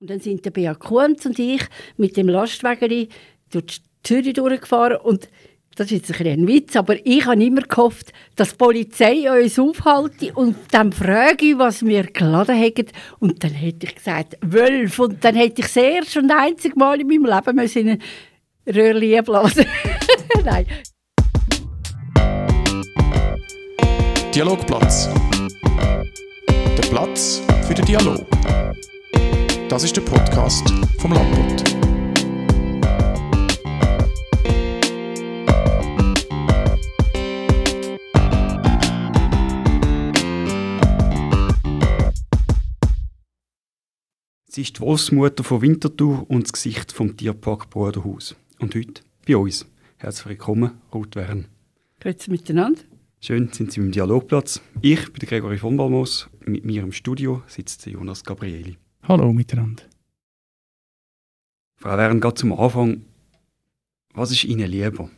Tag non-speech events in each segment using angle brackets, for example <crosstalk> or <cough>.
Und dann sind der Bea Kunz und ich mit dem Lastwagen durch Zürich durchgefahren und das ist jetzt ein, ein Witz, aber ich habe immer gehofft, dass die Polizei uns aufhält und dann frage was wir geladen haben. Und dann hätte ich gesagt, Wölf. Und dann hätte ich das erste und einzige Mal in meinem Leben müssen in ein Röhrchen blasen. <laughs> Nein. Dialogplatz. Der Platz für den Dialog. Das ist der Podcast vom Landbund. Sie ist die Wolfsmutter von Winterthur und das Gesicht vom Tierpark Bruderhaus. Und heute bei uns. Herzlich willkommen, Ruth Wern. Grüezi miteinander. Schön, sind Sie im Dialogplatz. Ich bin Gregory von Balmos. Mit mir im Studio sitzt Jonas Gabrieli. Hallo miteinander. Frau Wern, gerade zum Anfang. Was ist Ihnen lieber?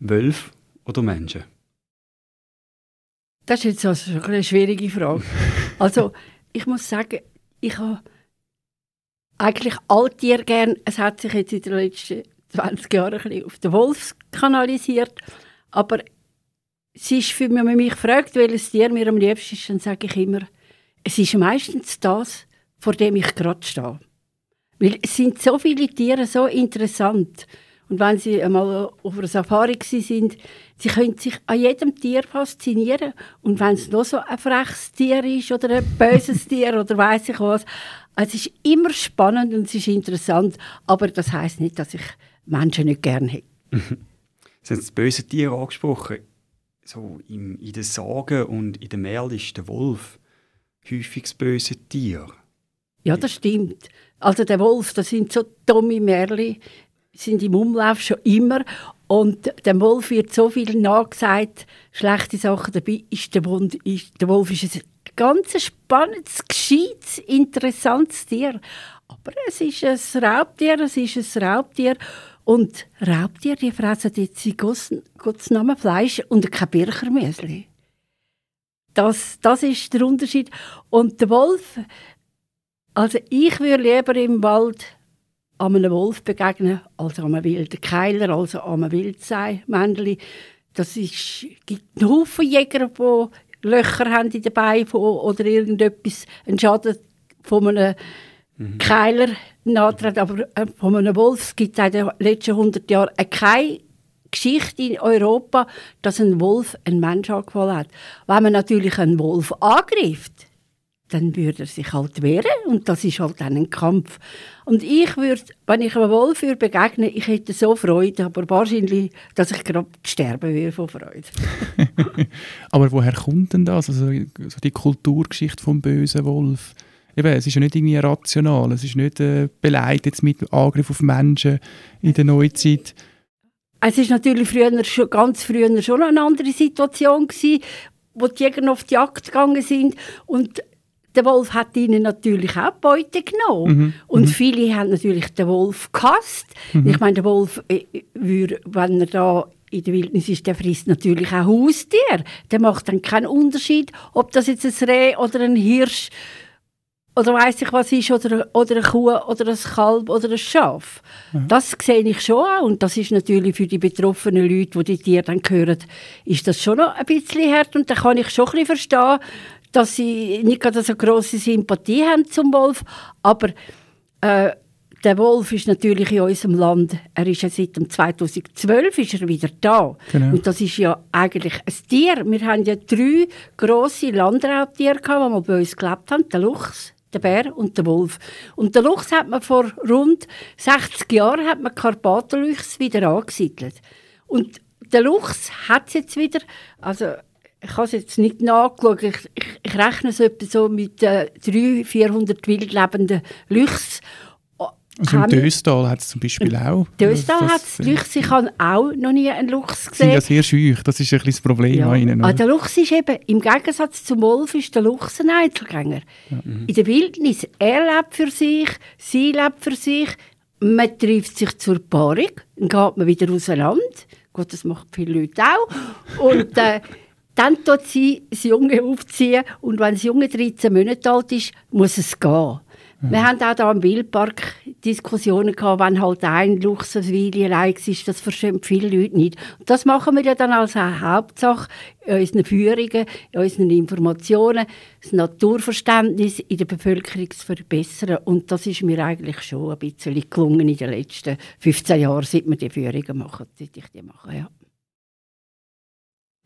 Wölfe oder Menschen? Das ist jetzt also eine schwierige Frage. <laughs> Also, ich muss sagen, ich habe eigentlich alle Tiere gern. Es hat sich jetzt in den letzten 20 Jahren ein bisschen auf den Wolf kanalisiert. Aber es ist für mich, wenn man mich fragt, welches Tier mir am liebsten ist, dann sage ich immer, es ist meistens das, vor dem ich gerade stehe. Weil es sind so viele Tiere so interessant. Und wenn Sie einmal auf einer Safari sind, Sie können sich an jedem Tier faszinieren. Und wenn es noch so ein freches Tier ist oder ein böses <laughs> Tier oder weiß ich was, es ist immer spannend und es ist interessant. Aber das heißt nicht, dass ich Menschen nicht gerne hätte. <laughs> Sie haben das böse Tier angesprochen. So in, in den Sagen und in den Märchen ist der Wolf häufig das böse Tier. Ja, das stimmt. Also der Wolf, das sind so dumme Märchen, sind im Umlauf schon immer. Und dem Wolf wird so viel nachgesagt, schlechte Sachen dabei. Ist der, Wolf, ist, der Wolf ist ein ganz spannendes, gescheites, interessantes Tier. Aber es ist ein Raubtier, es ist ein Raubtier. Und Raubtiere, die fressen jetzt in Gottes Namen Fleisch und kein Birchermüsli. Das, das ist der Unterschied. Und der Wolf, also ich würde lieber im Wald einem Wolf begegnen, als einem wilden Keiler, also einem Wildseemännchen. Das ist, gibt einen Haufen Jäger, die Löcher haben in den Beinen oder irgendetwas, einen Schaden von einem mhm. Keiler nachtreten. Aber äh, von einem Wolf gibt es in den letzten 100 Jahren keine Geschichte in Europa, dass ein Wolf einen Mensch angefallen hat. Wenn man natürlich einen Wolf angreift, dann würde er sich halt wehren und das ist halt dann ein Kampf. Und ich würde, wenn ich einem Wolf würde begegnen, ich hätte so Freude, aber wahrscheinlich, dass ich gerade sterben würde von Freude. <laughs> <laughs> aber woher kommt denn das? Also so die Kulturgeschichte vom bösen Wolf? Eben, es ist ja nicht irgendwie rational, es ist nicht äh, beleidigt mit Angriff auf Menschen in der Neuzeit. Es ist natürlich früher, schon, ganz früher schon eine andere Situation gewesen, wo die Jäger auf die Jagd gegangen sind und der Wolf hat ihnen natürlich auch Beute genommen. Mhm. Und mhm. viele haben natürlich den Wolf gehasst. Mhm. Ich meine, der Wolf, äh, wenn er da in der Wildnis ist, der frisst natürlich auch Haustier. Der macht dann keinen Unterschied, ob das jetzt ein Reh oder ein Hirsch oder weiß ich was ist, oder, oder eine Kuh oder ein Kalb oder ein Schaf. Ja. Das sehe ich schon auch. Und das ist natürlich für die betroffenen Leute, die die Tiere dann hören, ist das schon noch ein bisschen hart. Und da kann ich schon ein bisschen verstehen, dass sie nicht gerade so grosse Sympathie haben zum Wolf. Aber äh, der Wolf ist natürlich in unserem Land, er ist ja seit 2012 ist er wieder da. Genau. Und das ist ja eigentlich ein Tier. Wir haben ja drei grosse Landraubtiere, die mal bei uns gelebt haben. Der Luchs, der Bär und der Wolf. Und der Luchs hat man vor rund 60 Jahren hat man Karpatenluchs wieder angesiedelt. Und der Luchs hat es jetzt wieder, also ich habe es jetzt nicht nachgeschaut, ich, ich, ich rechne es etwa so mit äh, 300, 400 wildlebenden Luchs also im Döstal hat es zum Beispiel auch. Döstal hat es Luchs. Ich habe auch noch nie einen Luchs gesehen. sind ja sehr schüch. Das ist ein bisschen das Problem ja. an ihnen. Ah, der Luchs ist eben, im Gegensatz zum Wolf, ist der Luchs ein Einzelgänger. Ja. Mhm. In der Wildnis, er lebt für sich, sie lebt für sich. Man trifft sich zur Paarung, dann geht man wieder auseinander. Gut, das machen viele Leute auch. Und äh, dann tut sie das Junge aufziehen und wenn das Junge 13 Monate alt ist, muss es gehen. Wir haben auch hier im Wildpark Diskussionen gehabt, wenn halt ein Luchsweile allein ist, das verstehen viele Leute nicht. Und das machen wir ja dann als Hauptsache in unseren Führungen, in unseren Informationen, das Naturverständnis in der Bevölkerung zu verbessern. Und das ist mir eigentlich schon ein bisschen gelungen in den letzten 15 Jahren, seit wir die Führungen machen, seit ich die mache, ja.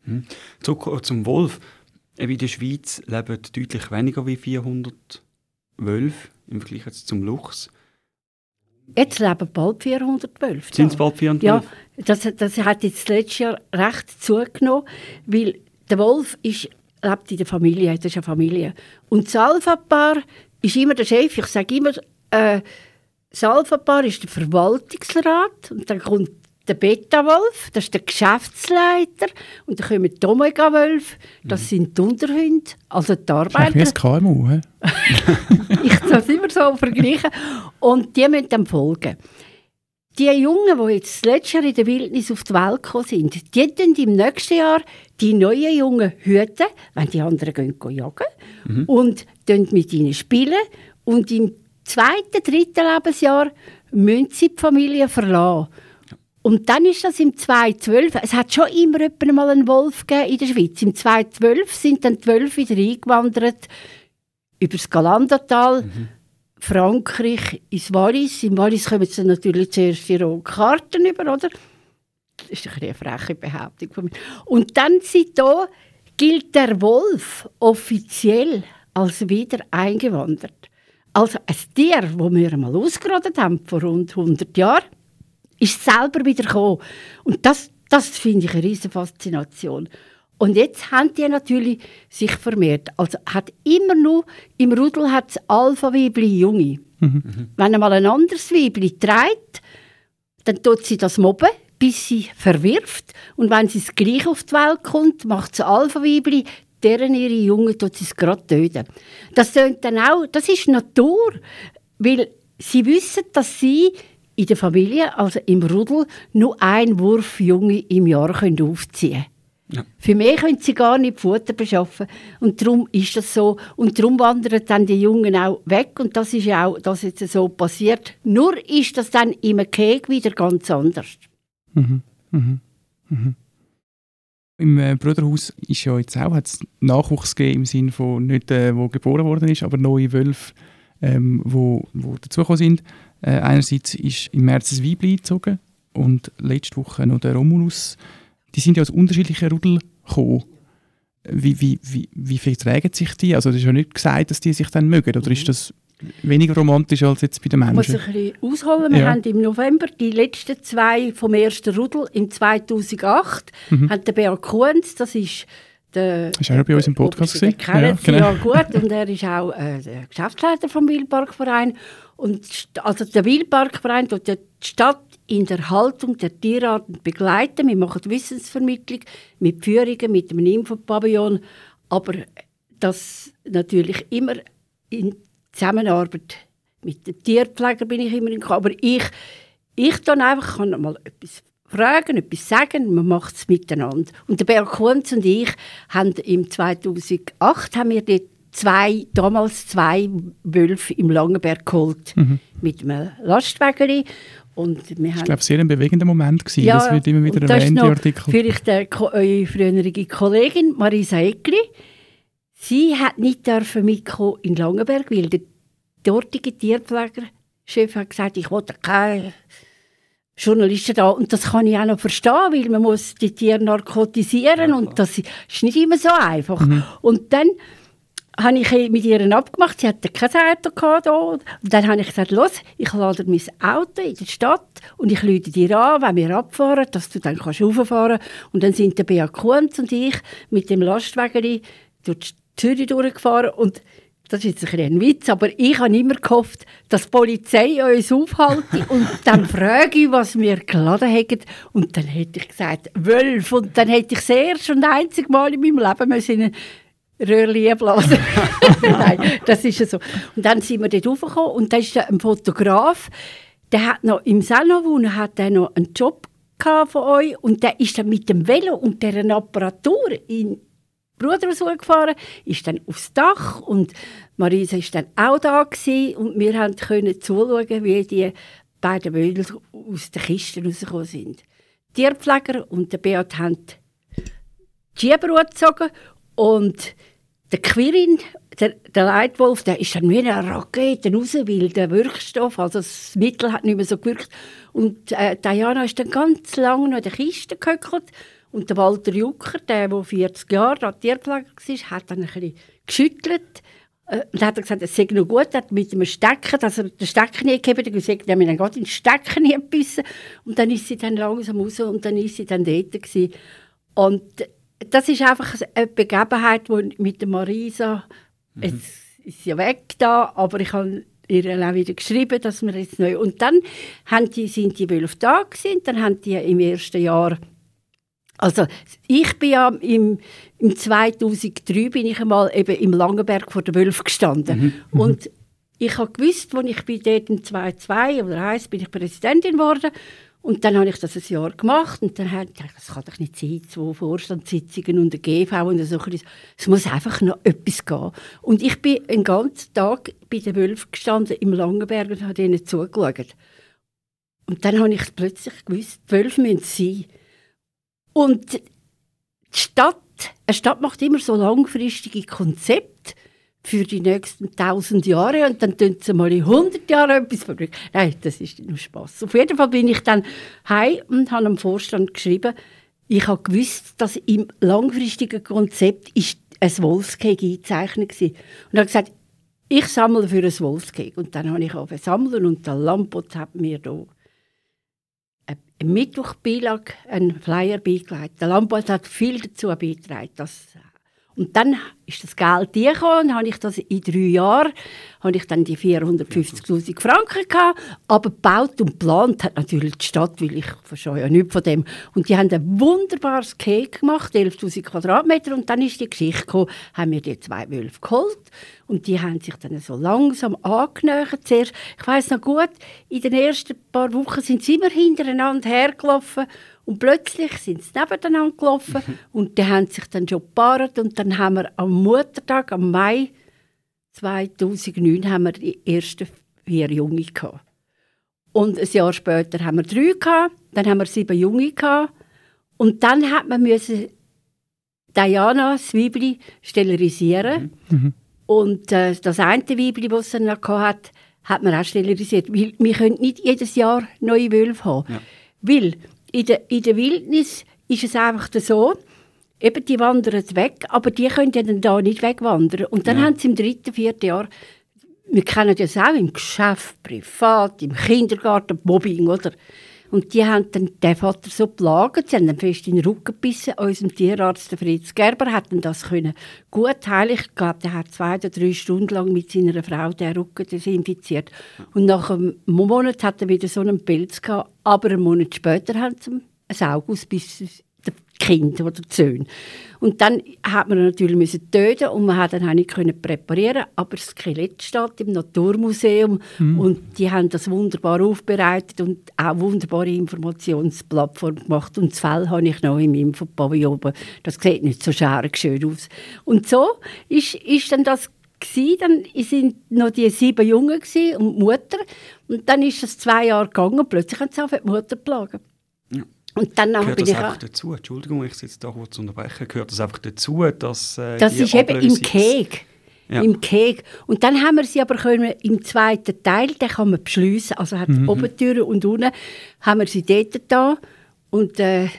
Hm. Zurück zum Wolf. In der Schweiz leben deutlich weniger als 400 Wölfe im Vergleich jetzt zum Luchs. Jetzt leben bald 412. Sind es bald 412? Ja, das, das hat jetzt letztes Jahr recht zugenommen, weil der Wolf ist, lebt in der Familie, das ist eine Familie. Und das Alpha-Paar ist immer der Chef. Ich sage immer, äh, das Alpha-Paar ist der Verwaltungsrat und dann kommt der Beta-Wolf, das ist der Geschäftsleiter. Und dann kommen die Omega-Wölfe, das sind die Unterhunde, also die Arbeiter. Das ist ein KMU, he? <laughs> Ich kann es immer so vergleichen. Und die müssen dann folgen. Die Jungen, die jetzt letztes Jahr in der Wildnis auf die Welt gekommen sind, die tun im nächsten Jahr die neuen Jungen hüten, wenn die anderen gehen, gehen jagen, mhm. und mit ihnen spielen. Und im zweiten, dritten Lebensjahr müssen sie die Familie verlassen. Und dann ist das im 2012, es hat schon immer mal einen Wolf in der Schweiz. Im 2012 sind dann die Wölfe wieder eingewandert über das Galandatal, mhm. Frankreich, ins Wallis. Im Wallis kommen sie natürlich zuerst die roten Karten über, oder? Das ist eine freche Behauptung von mir. Und dann sind da, gilt der Wolf offiziell als wieder eingewandert. Also ein Tier, das wir einmal ausgerottet haben vor rund 100 Jahren, ist selber wieder gekommen. Und das, das finde ich eine riesige Faszination. Und jetzt haben die natürlich sich vermehrt. Also hat immer nur, im Rudel hat es Alpha-Weibli Junge. Mhm. Wenn einmal ein anderes Weibli trägt, dann tut sie das mobben, bis sie verwirft. Und wenn sie es gleich auf die Welt kommt, macht das Alpha-Weibli deren ihre Jungen tut sie es gerade töten. Das dann auch, das ist Natur, weil sie wissen, dass sie in der Familie, also im Rudel, nur ein Wurf Junge im Jahr können aufziehen ja. Für mich können sie gar nicht Futter beschaffen. Und darum ist das so. Und darum wandern dann die Jungen auch weg. Und das ist ja auch das jetzt so passiert. Nur ist das dann im Keg wieder ganz anders. Mhm. Mhm. Mhm. Im äh, Bruderhaus ist ja jetzt auch hat's Nachwuchs gegeben, im Sinne von nicht, äh, wo geboren worden ist, aber neue Wölfe, ähm, wo, wo dazugekommen sind. Äh, einerseits ist im März ein Weibli gezogen und letzte Woche noch der Romulus. Die sind ja aus unterschiedlichen Rudel gekommen. Wie, wie, wie, wie vertragen sich die? Also, es ist ja nicht gesagt, dass die sich dann mögen. Oder ist das weniger romantisch als jetzt bei den Menschen? Ich muss ein bisschen ausholen. Wir ja. haben im November die letzten zwei vom ersten Rudel im 2008. Mhm. Haben der Beat Kuhns, das ist der, ist er bei uns im Podcast gesehen? Ja, genau. ja gut und er ist auch äh, der Geschäftsleiter vom Wildparkverein und also der Wildparkverein tut die Stadt in der Haltung der Tierarten begleiten. Wir machen Wissensvermittlung mit Führungen, mit dem Infopavillon, aber das natürlich immer in Zusammenarbeit mit dem Tierpfleger bin ich immer in aber ich ich dann einfach kann mal etwas fragen, etwas sagen, man macht es miteinander. Und der Berg Kunz und ich haben im 2008 haben wir dort zwei, damals zwei Wölfe im Langenberg geholt mhm. mit einem Lastwagen. Und wir das war, glaube sehr ein bewegender Moment. Gewesen. Ja, das wird immer wieder erwähnt, die Artikel. Vielleicht eure frühere Kollegin Marisa Eckli. Sie hat nicht dürfen mitkommen in Langenberg, weil der dortige Tierpflegerchef hat gesagt, ich wollte keine Journalisten da. Und das kann ich auch noch verstehen, weil man muss die Tiere narkotisieren ja, und das ist nicht immer so einfach. Mhm. Und dann habe ich mit ihr abgemacht, sie hatte kein Auto gehabt Und dann habe ich gesagt, los, ich lade mein Auto in die Stadt und ich lade dir an, wenn wir abfahren, dass du dann kannst rauffahren kannst. Und dann sind der Bea Kunz und ich mit dem Lastwagen durch Zürich durchgefahren und das ist jetzt ein, ein Witz, aber ich habe immer gehofft, dass die Polizei uns aufhält <laughs> und dann frage ich, was wir geladen haben. Und dann hätte ich gesagt, Wölf. Und dann hätte ich das erste und einzige Mal in meinem Leben müssen Röhrchen blasen. <laughs> <laughs> Nein, das ist ja so. Und dann sind wir dort raufgekommen und da ist ein Fotograf, der hat noch im Salon hat der noch einen Job von euch und der ist dann mit dem Velo und deren Apparatur in Bruder rausgefahren, ist dann aufs Dach und Marisa ist dann auch da gewesen, und wir können zuschauen, wie die beiden Wölfe aus den Kisten rausgekommen sind. Die Tierpfleger und der Beat haben die Schieber gezogen und der Quirin, der, der Leitwolf, der ist dann wie eine Rakete raus, weil der Wirkstoff, also das Mittel hat nicht mehr so gewirkt. Und äh, Diana ist dann ganz lange noch in der Kiste gehöckelt. Und der Walter Jucker, der, der 40 Jahre da Tierpfleger war, hat dann ein bisschen geschüttelt. Äh, und hat gesagt, es sei noch gut, hat mit dem Stecken, dass er den Stecken nie gegeben hat, gesagt, er dann gerade in den Stecken gebissen. Und dann ist sie dann langsam raus und dann ist sie dann dort gewesen. Und das ist einfach eine Begebenheit, die mit der Marisa, mhm. jetzt ist sie weg da, aber ich habe ihr auch wieder geschrieben, dass wir jetzt neu... Und dann haben die, sind die Wölfe da gewesen, dann haben die im ersten Jahr... Also ich bin ja im, im 2003 bin ich einmal eben im Langenberg vor der Wölfe gestanden. Mhm. mhm. Und ich habe gewusst, als ich bin dort im 2002 oder 1 bin ich Präsidentin geworden und dann habe ich das ein Jahr gemacht und dann habe ich gedacht, das kann doch nicht sein, zwei Vorstandssitzungen und eine GV und so. Es muss einfach noch etwas gehen. Und ich bin einen ganzen Tag bei den Wölfen gestanden im Langenberg und habe ihnen zugeschaut. Und dann habe ich plötzlich gewusst, die Wölfe müssen sein. Und die Stadt, eine Stadt macht immer so langfristige Konzepte für die nächsten tausend Jahre und dann tun sie mal in 100 Jahren etwas verbringen. Nein, das ist nur Spaß. Auf jeden Fall bin ich dann heim und habe dem Vorstand geschrieben, ich habe gewusst, dass im langfristigen Konzept ist ein Wolfskeg eingezeichnet war. Und habe gesagt, ich sammle für ein Wolfskeg. Und dann habe ich auch sammeln und der Lampot hat mir da eine Mittwochbeilage, einen Flyer beigelegt. Der Lampot hat viel dazu beigetragen, dass und dann ist das Geld gekommen und ich das in drei Jahren habe ich dann die 450'000 Franken gehabt, aber gebaut und geplant hat natürlich die Stadt, weil ich verstehe ja nichts von dem. Und die haben ein wunderbares Cake gemacht, 11'000 Quadratmeter und dann ist die Geschichte gekommen, haben wir die zwei Wölfe geholt und die haben sich dann so langsam angenähert. Zuerst, ich weiß noch gut, in den ersten paar Wochen sind sie immer hintereinander hergelaufen und plötzlich sind sie nebeneinander gelaufen mhm. und die haben sich dann schon gepaart und dann haben wir am Muttertag, am Mai 2009, haben wir die ersten vier Junge gehabt. Und ein Jahr später haben wir drei gehabt, dann haben wir sieben Junge gehabt und dann hat man müssen Diana, das Weibli, sterilisieren. Mhm. mhm. Und äh, das eine Weibli, das sie noch hatte, hat man auch sterilisiert. Weil wir können nicht jedes Jahr neue Wölfe haben. Ja. Weil in der, in der Wildnis ist es einfach so, eben die wandern weg, aber die können ja dann da nicht wegwandern. Und dann ja. haben sie im dritten, vierten Jahr, wir kennen das auch im Geschäft, privat, im Kindergarten, Mobbing, oder? Und die haben dann den Vater so plagt, sie haben dann fest in den Rücken gebissen. Unserem Tierarzt, Fritz Gerber, hat das können gut heilen. Ich glaube, der hat zwei oder drei Stunden lang mit seiner Frau den Rücken desinfiziert. Und nach einem Monat hat er wieder so einen Pilz gehabt. Aber einen Monat später haben sie ein Auge aus bis Kind oder die Söhne. Und dann hat man natürlich müssen töten und man hat dann auch nicht können präparieren, aber das Skelett steht im Naturmuseum mhm. und die haben das wunderbar aufbereitet und auch wunderbare Informationsplattform gemacht und das Fell habe ich noch im Infopavillon oben. Das sieht nicht so schön aus. Und so ist, ist dann das gewesen. Dann sind noch die sieben Jungen und die Mutter und dann ist es zwei Jahre gegangen und plötzlich haben sie auf die Mutter plagen. Und dann gehört bin das einfach dazu? Entschuldigung, ich jetzt da kurz unterbrechen. Gehört das einfach dazu, dass äh, Das ist eben im Keg. Ja. Im Keg. Und dann haben wir sie aber können, im zweiten Teil, den kann man beschließen, also hat mhm. Obentüren und unten, haben wir sie dort da und äh,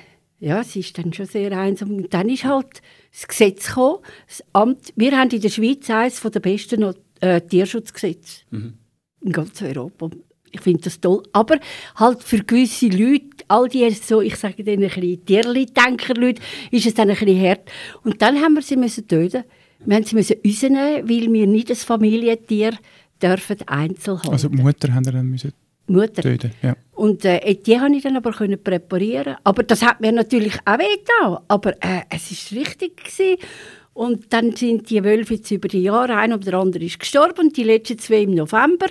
ja, sie ist dann schon sehr einsam. Und dann ist halt das Gesetz gekommen, das Amt, wir haben in der Schweiz eines der besten äh, Tierschutzgesetze mhm. in ganz Europa ich finde das toll. Aber halt für gewisse Leute, all die so, ich sage denen ein bisschen Tierli-Denker-Leute, ist es dann ein bisschen hart. Und dann haben wir sie müssen töten. Wir haben sie müssen rausnehmen, weil wir nicht das Familientier dürfen einzeln haben. Also die Mutter haben wir dann müssen Mutter. töten, ja. Und äh, die konnte ich dann aber können präparieren. Aber das hat mir natürlich auch weh Aber äh, es war richtig. Gewesen. Und dann sind die Wölfe jetzt über die Jahre, einer oder andere ist gestorben, die letzten zwei im November.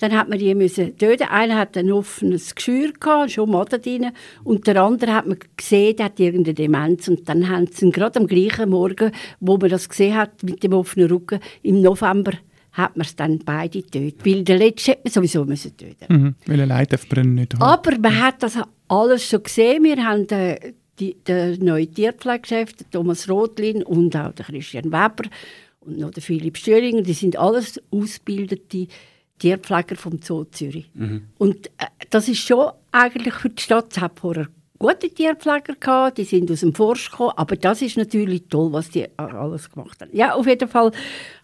Dann hat man die müssen töten. Einer hat ein offenes Geschwür gehabt, schon Maden drin. Und der andere hat man gesehen, der hat irgendeine Demenz. Und dann haben sie ihn gerade am gleichen Morgen, wo man das gesehen hat, mit dem offenen Rücken, im November hat man es dann beide getötet. Weil der letzte hätte man sowieso müssen töten Mhm. Weil ein Leid darf man nicht haben. Aber man hat das alles schon gesehen. Wir haben äh, die, der neue Tierpflegechef, der Thomas Rotlin und auch der Christian Weber und noch der Philipp Stühlinger, die sind alles ausgebildete Tierpfleger vom Zoo Zürich. Und äh, das ist schon eigentlich für die Stadt, vorher gute Tierpfleger gehabt, die sind aus dem Forst gekommen, aber das ist natürlich toll, was die alles gemacht haben. Ja, auf jeden Fall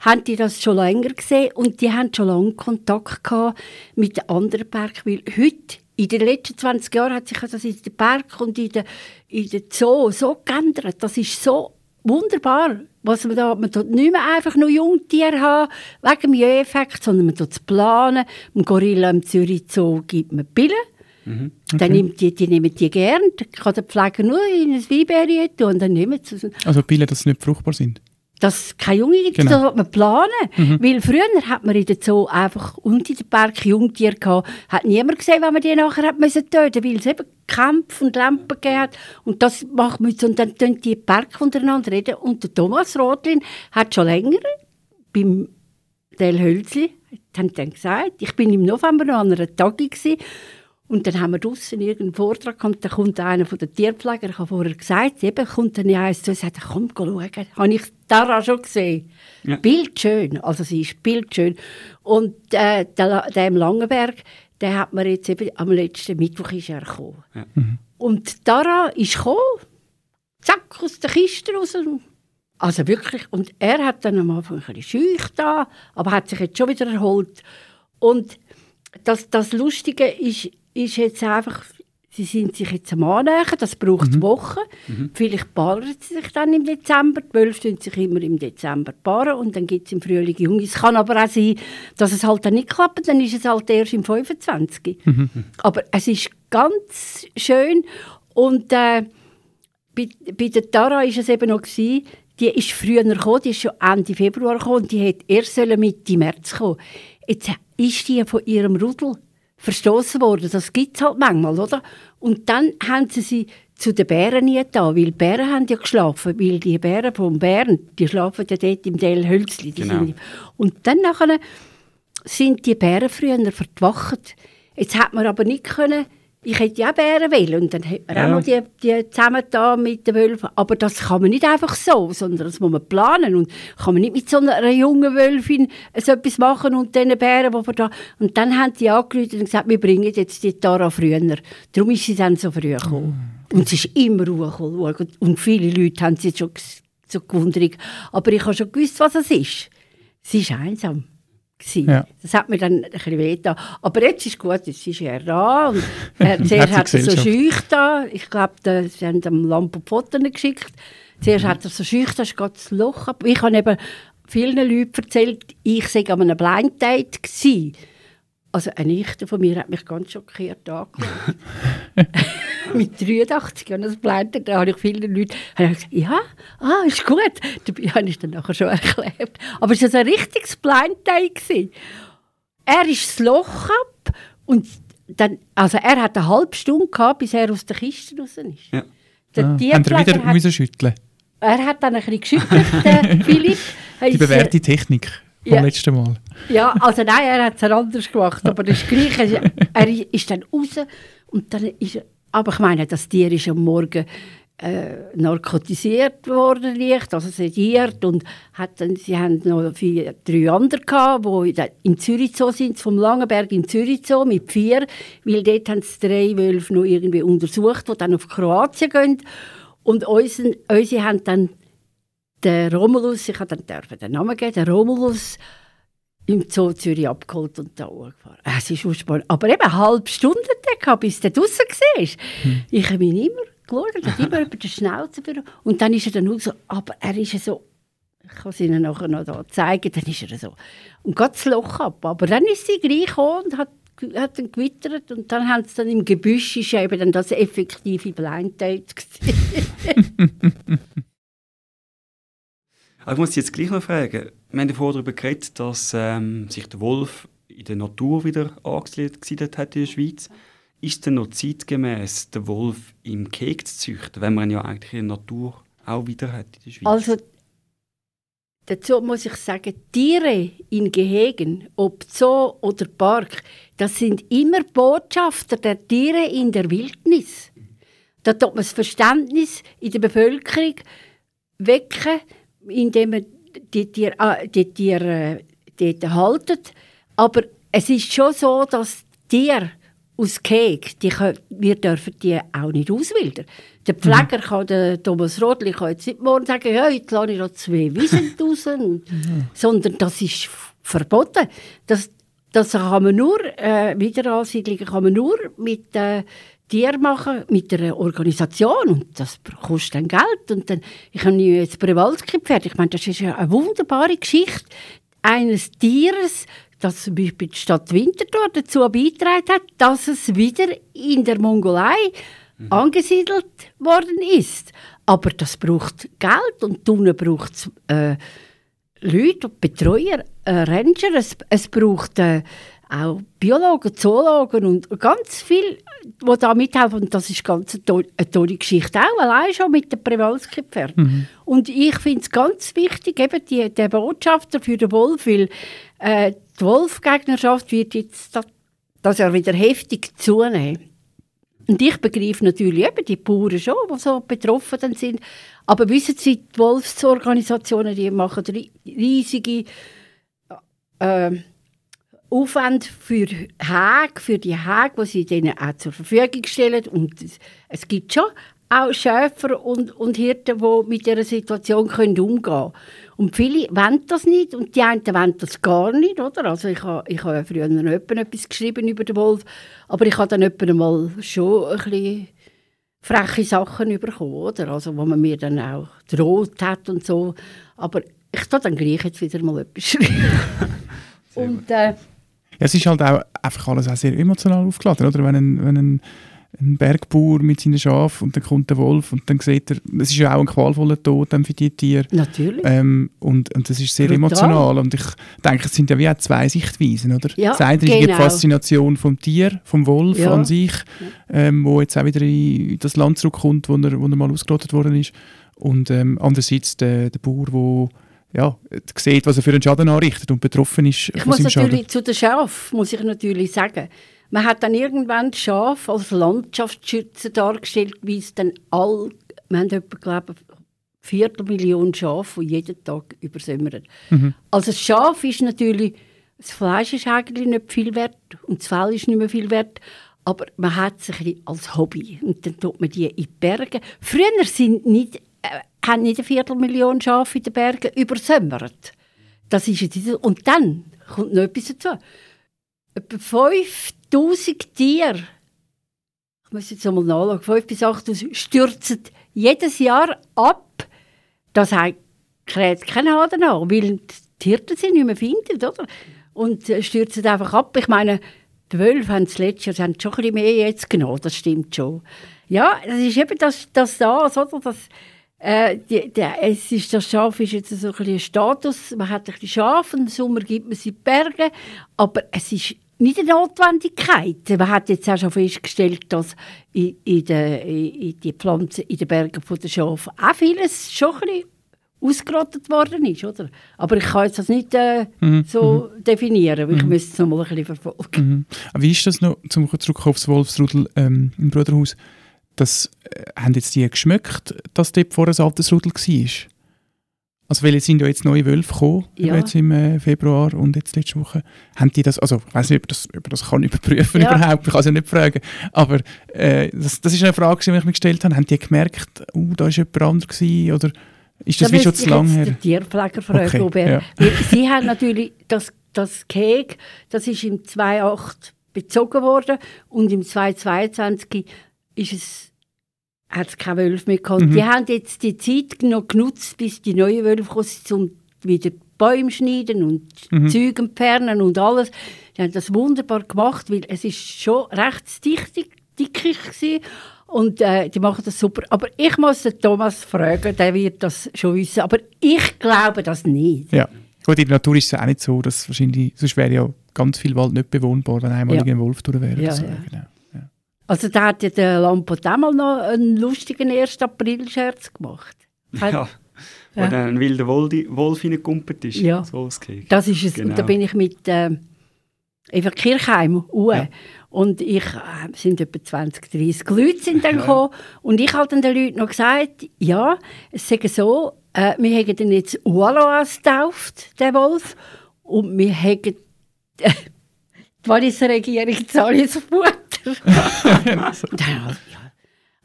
haben die das schon länger gesehen und die haben schon lange Kontakt gehabt mit den anderen Parken, weil heute in den letzten 20 Jahren hat sich das in den Park und in den, in den Zoo so geändert. Das ist so wunderbar, was man da, man tut nicht mehr einfach nur Jungtiere haben, wegen dem Jö-Effekt, sondern man tut es planen. Im Gorilla im Zürich Zoo gibt man Pillen. Dann nimmt die, die nehmen die gern. Kann der Pfleger nur in ein Weinberry tun und dann nehmen sie es. Also Pillen, dass sie nicht fruchtbar sind. Dass keine Junge gibt, Genau. das man planen. Weil früher hat man in der Zoo einfach unter den Berg Jungtiere gehabt. Hat niemand gesehen, wenn man die nachher hat müssen töten weil es eben Kämpfe und Lampen gegeben hat. Und das macht man jetzt. Und dann tun die Berg untereinander reden. Und der Thomas Rotlin hat schon länger beim Del Hölzli, haben dann gesagt, ich bin im November noch an einer Tagung gewesen, und dann haben wir draussen irgendeinen Vortrag und da kommt einer von den Tierpflegern, ich habe vorher gesagt, eben kommt dann eins zu und sagt, komm, geh schauen. Habe ich Tara schon gesehen. Ja. Bildschön, also sie ist bildschön. Und äh, der, der im Langenberg, der hat mir jetzt eben, am letzten Mittwoch ist er gekommen. Ja. Und Tara ist gekommen, zack, aus der Kiste raus. Also wirklich, und er hat dann am Anfang ein bisschen schüch da, aber hat sich jetzt schon wieder erholt. Und das, das Lustige ist, ist jetzt einfach, sie sind sich jetzt am Annähern, das braucht Wochen. Vielleicht paaren sie sich dann im Dezember, die Wölfe tun sich immer im Dezember paaren und dann gibt es im Frühling Junge. Es kann aber auch sein, dass es halt dann nicht klappt, dann ist es halt erst im 25. Aber es ist ganz schön und äh, bei, bei der Tara war es eben noch, gewesen, die ist früher gekommen, die ist schon Ende Februar gekommen und die hätte erst Mitte März kommen. Jetzt ist die von ihrem Rudel verstoßen worden. Das gibt es halt manchmal, oder? Und dann haben sie sie zu den Bären nie da, weil die Bären haben ja geschlafen, weil die Bären vom Bären, die schlafen ja dort im Del Hölzli. Genau. sind, und dann nachher sind die Bären früher verwacht. Jetzt hat man aber nicht können, ich hätte ja Bären wollen und dann hätte man Ja. auch noch die, die zusammen da mit den Wölfen. Aber das kann man nicht einfach so, sondern das muss man planen und kann man nicht mit so einer jungen Wölfin so etwas machen und diesen Bären, die wir da... Und dann haben die angerufen und gesagt, wir bringen jetzt die Tara früher. Darum ist sie dann so früh gekommen. Und sie ist immer hochgekommen. Und- Und viele Leute haben sie schon ges- so gewundert. Aber ich habe schon gewusst, was es ist. Sie ist einsam. Ja. Das hat mir dann ein bisschen wehgetan. Aber jetzt ist gut, jetzt ist er da. Und <laughs> er, zuerst hat er so schüch da. Ich glaube, sie haben dem Lampo Fotos geschickt. Zuerst hat er so schüch, da ist gerade das Loch ab. Ich habe eben vielen Leuten erzählt, ich sei an einem Blind Date gewesen. Also eine Nichte von mir hat mich ganz schockiert angeschaut. <laughs> Mit 83 Jahren das Date, da habe ich vielen Leuten habe ich gesagt, ja, ah, ist gut. Dabei habe ich dann nachher schon erklärt. Aber es war ein richtiges Blind Date. Er ist das Loch ab und dann, also er hat eine halbe Stunde gehabt, bis er aus der Kiste raus ist. Ja. Der Ah, haben Sie wieder hat, müssen schütteln er hat dann ein bisschen geschüttelt, der <laughs> Philipp. Die bewährte Technik vom Ja. letzten Mal. Ja, also nein, er hat es anders gemacht, aber das Gleiche. Er ist dann raus und dann ist er, aber ich meine, das Tier ist am Morgen äh, narkotisiert worden, leicht, also sediert und hat dann, sie haben noch vier, drei andere gehabt, die in Zürich Zoo sind, vom Langenberg in Zürich Zoo mit vier, weil dort haben sie drei Wölfe noch irgendwie untersucht, die dann auf Kroatien gehen und unsere, unsere haben dann den Romulus, ich habe dann den Namen geben, den Romulus im Zoo Zürich abgeholt und da hochgefahren. Äh, Es ist spannend. Aber eben eine halbe Stunde gehabt, bis du draussen warst. Ich habe ihn immer geschaut, er hat immer <laughs> über die Schnauze. Und dann ist er dann raus, aber er ist so, ich kann es Ihnen nachher noch da zeigen, dann ist er so. Und geht das Loch ab. Aber dann ist sie gleich gekommen und hat, hat dann gewittert und dann haben sie dann im Gebüsch, ist eben dann das effektive Blind Date gewesen. <laughs> <laughs> Aber ich muss dich jetzt gleich noch fragen. Wir haben vorher darüber geredet, dass ähm, sich der Wolf in der Natur wieder angesiedelt hat in der Schweiz. Ist es denn noch zeitgemäß, den Wolf im Keg zu züchten, wenn man ihn ja eigentlich in der Natur auch wieder hat in der Schweiz? Also, dazu muss ich sagen, Tiere in Gehegen, ob Zoo oder Park, das sind immer Botschafter der Tiere in der Wildnis. Da tut man das Verständnis in der Bevölkerung wecken, indem man die Tiere, äh, die Tiere äh, dort haltet. Aber es ist schon so, dass Tiere aus Keg, die können, wir dürfen die auch nicht auswildern. Der Pfleger mhm. kann, der Thomas Rodli, kann jetzt nicht morgen sagen, ja, jetzt lasse ich noch zwei Wiesen <laughs> raus. Und, mhm. Sondern das ist verboten. Das, das kann man nur, äh, Wiederansiedlungen kann man nur mit äh, Tier machen, mit einer Organisation. Und das kostet dann Geld. Und dann, ich habe jetzt Przewalski-Pferd. Ich meine, das ist ja eine wunderbare Geschichte eines Tieres, dass zum Beispiel die Stadt Winterthur dazu beigetragen hat, dass es wieder in der Mongolei mhm. angesiedelt worden ist. Aber das braucht Geld und Tunen braucht es äh, Leute, Betreuer, äh, Ranger, es, es braucht äh, auch Biologen, Zoologen und ganz viel, die da mithelfen. Und das ist ganz eine, tolle, eine tolle Geschichte, auch allein schon mit den Przewalski-Pferden. Mhm. Und ich finde es ganz wichtig, eben die, der Botschafter für den Wolf, weil äh, die Wolfgegnerschaft wird jetzt das ja wieder heftig zunehmen. Und ich begreife natürlich eben die Bauern schon, die so betroffen sind. Aber wissen Sie, die Wolfsorganisationen, die machen riesige äh, Aufwand für Häge, für die Häge, die sie denen auch zur Verfügung stellen. Und es, gibt schon auch Schäfer und, und Hirten, die mit dieser Situation können umgehen können. Und viele wollen das nicht und die einen wollen das gar nicht, oder? Also ich habe, ich habe ja früher noch etwas geschrieben über den Wolf, aber ich habe dann mal schon ein bisschen freche Sachen bekommen, oder? Also wo man mir dann auch droht hat und so. Aber ich tue dann gleich jetzt wieder mal etwas schreiben. <laughs> und, äh, es ist halt auch einfach alles auch sehr emotional aufgeladen, oder? Wenn ein, wenn ein ein Bergbauer mit seinen Schafen und dann kommt der Wolf und dann sieht er, es ist ja auch ein qualvoller Tod für die Tiere. Natürlich. Ähm, und, und das ist sehr Brutal. emotional und ich denke, es sind ja wie auch zwei Sichtweisen, oder? Ja, das eine genau. ist die Faszination vom Tier, vom Wolf ja. an sich, ähm, wo jetzt auch wieder in das Land zurückkommt, wo er, wo er mal ausgerottet worden ist und ähm, andererseits der, der Bauer, der ja, sieht, was er für einen Schaden anrichtet und betroffen ist ich muss natürlich Schaden. zu den Schafen muss ich natürlich sagen, man hat dann irgendwann Schaf als Landschaftsschützer dargestellt, wie es dann all, wir haben etwa, glaube Viertelmillion Schafe, die jeden Tag übersömmern. Mhm. Also das Schaf ist natürlich, das Fleisch ist eigentlich nicht viel wert und das Fell ist nicht mehr viel wert, aber man hat es als Hobby und dann tut man die in die Berge. Früher sind nicht, haben nicht eine Viertelmillion Schafe in den Bergen übersömmert. Das ist jetzt, und dann kommt noch etwas dazu. Etwa 5000 Tiere, ich muss jetzt einmal nachschauen, 5 bis 8000 stürzen jedes Jahr ab. Das hat keinen Haden an, weil die Hirten sie nicht mehr finden, oder? Und äh, stürzen einfach ab. Ich meine, die Wölfe haben das letzte Jahr schon ein bisschen mehr jetzt genommen, das stimmt schon. Ja, das ist eben das, das da, oder? Das, äh, die, die, es ist, das Schaf ist jetzt so ein, ein Status, man hat ein bisschen Schaf, im Sommer gibt man sie in die Berge, aber es ist nicht eine Notwendigkeit. Man hat jetzt auch schon festgestellt, dass in, in, der, in die Pflanzen in den Bergen der Schafe auch vieles schon ein bisschen ausgerottet worden ist, oder? Aber ich kann jetzt das nicht äh, mhm. so mhm. definieren, weil ich mhm. müsste es noch mal ein bisschen verfolgen. Mhm. Wie ist das noch, zum zurück aufs Wolfsrudel ähm, im Bruderhaus, das, äh, haben jetzt die geschmeckt, dass dort vor ein altes Rudel war? Also weil jetzt sind ja jetzt neue Wölfe gekommen, ja. jetzt im äh, Februar und jetzt letzte Woche. Haben die das, also ich weiß nicht, ob das, ob das kann <laughs> überprüfen ja. überhaupt, ich kann es ja nicht fragen, aber äh, das, das ist eine Frage, die ich mir gestellt habe. Haben die gemerkt, oh, da war jemand anderes gewesen, oder ist das da wie schon zu lange her? Der Tierpfleger fragen, okay. ob er, ja. Sie haben natürlich das, das Keg, das ist im 2008 bezogen worden und im 2022 ist es hat es keine Wölfe mehr gehabt. Mhm. Die haben jetzt die Zeit noch genutzt, bis die neuen Wölfe kommen, um wieder Bäume schneiden und mhm. Zeug entfernen und alles. Die haben das wunderbar gemacht, weil es ist schon recht dichtig, dickig war. Und äh, die machen das super. Aber ich muss den Thomas fragen, der wird das schon wissen. Aber ich glaube das nicht. Ja. Gut, in der Natur ist es auch nicht so, dass wahrscheinlich, sonst wäre ja ganz viel Wald nicht bewohnbar, wenn einmal Ja. ein Wolf durch wäre. Ja, so. ja. Genau. Also da hat ja der Lampot auch mal noch einen lustigen 1. April-Scherz gemacht. Hat- Ja. Wo Ja. dann ein wilder Wolf, reingekumpelt ist. Ja. So. Das ist es. Genau. Und da bin ich mit äh, Eva Kirchheim uhr. Ja. Und ich, äh, sind etwa 20, 30 Leute sind dann gekommen. Und ich habe dann den Leuten noch gesagt, ja, es sei so, äh, wir haben den jetzt Ualoas getauft, den Wolf. Und wir haben <laughs> die Walliser Regierung zahlt jetzt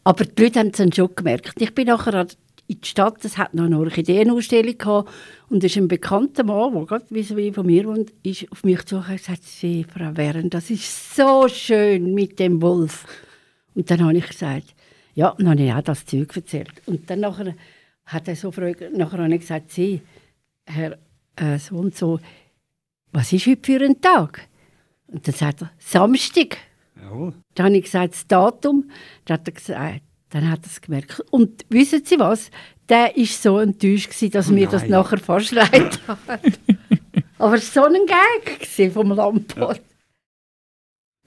Aber die Leute haben es schon gemerkt. Ich bin nachher in die Stadt, es hat noch eine Orchideenausstellung gehabt und ist ein bekannter Mann, der gerade wie von mir wohnt, ist auf mich zugekommen und gesagt, Sie, Frau Wern, das ist so schön mit dem Wolf. Und dann habe ich gesagt, ja, dann habe ich auch das Zeug erzählt. Und dann nachher hat er so gefragt, nachher habe ich gesagt, Sie, Herr äh, so und so, was ist heute für ein Tag? Und dann sagt er, Samstag. Jawohl. Dann habe ich gesagt, das Datum. Dann hat er gesagt, dann hat er es gemerkt. Und wissen Sie was? Der war so enttäuscht, gewesen, dass Oh mir das nachher fast leid hat. <laughs> Aber es war so ein Gag vom Lamport.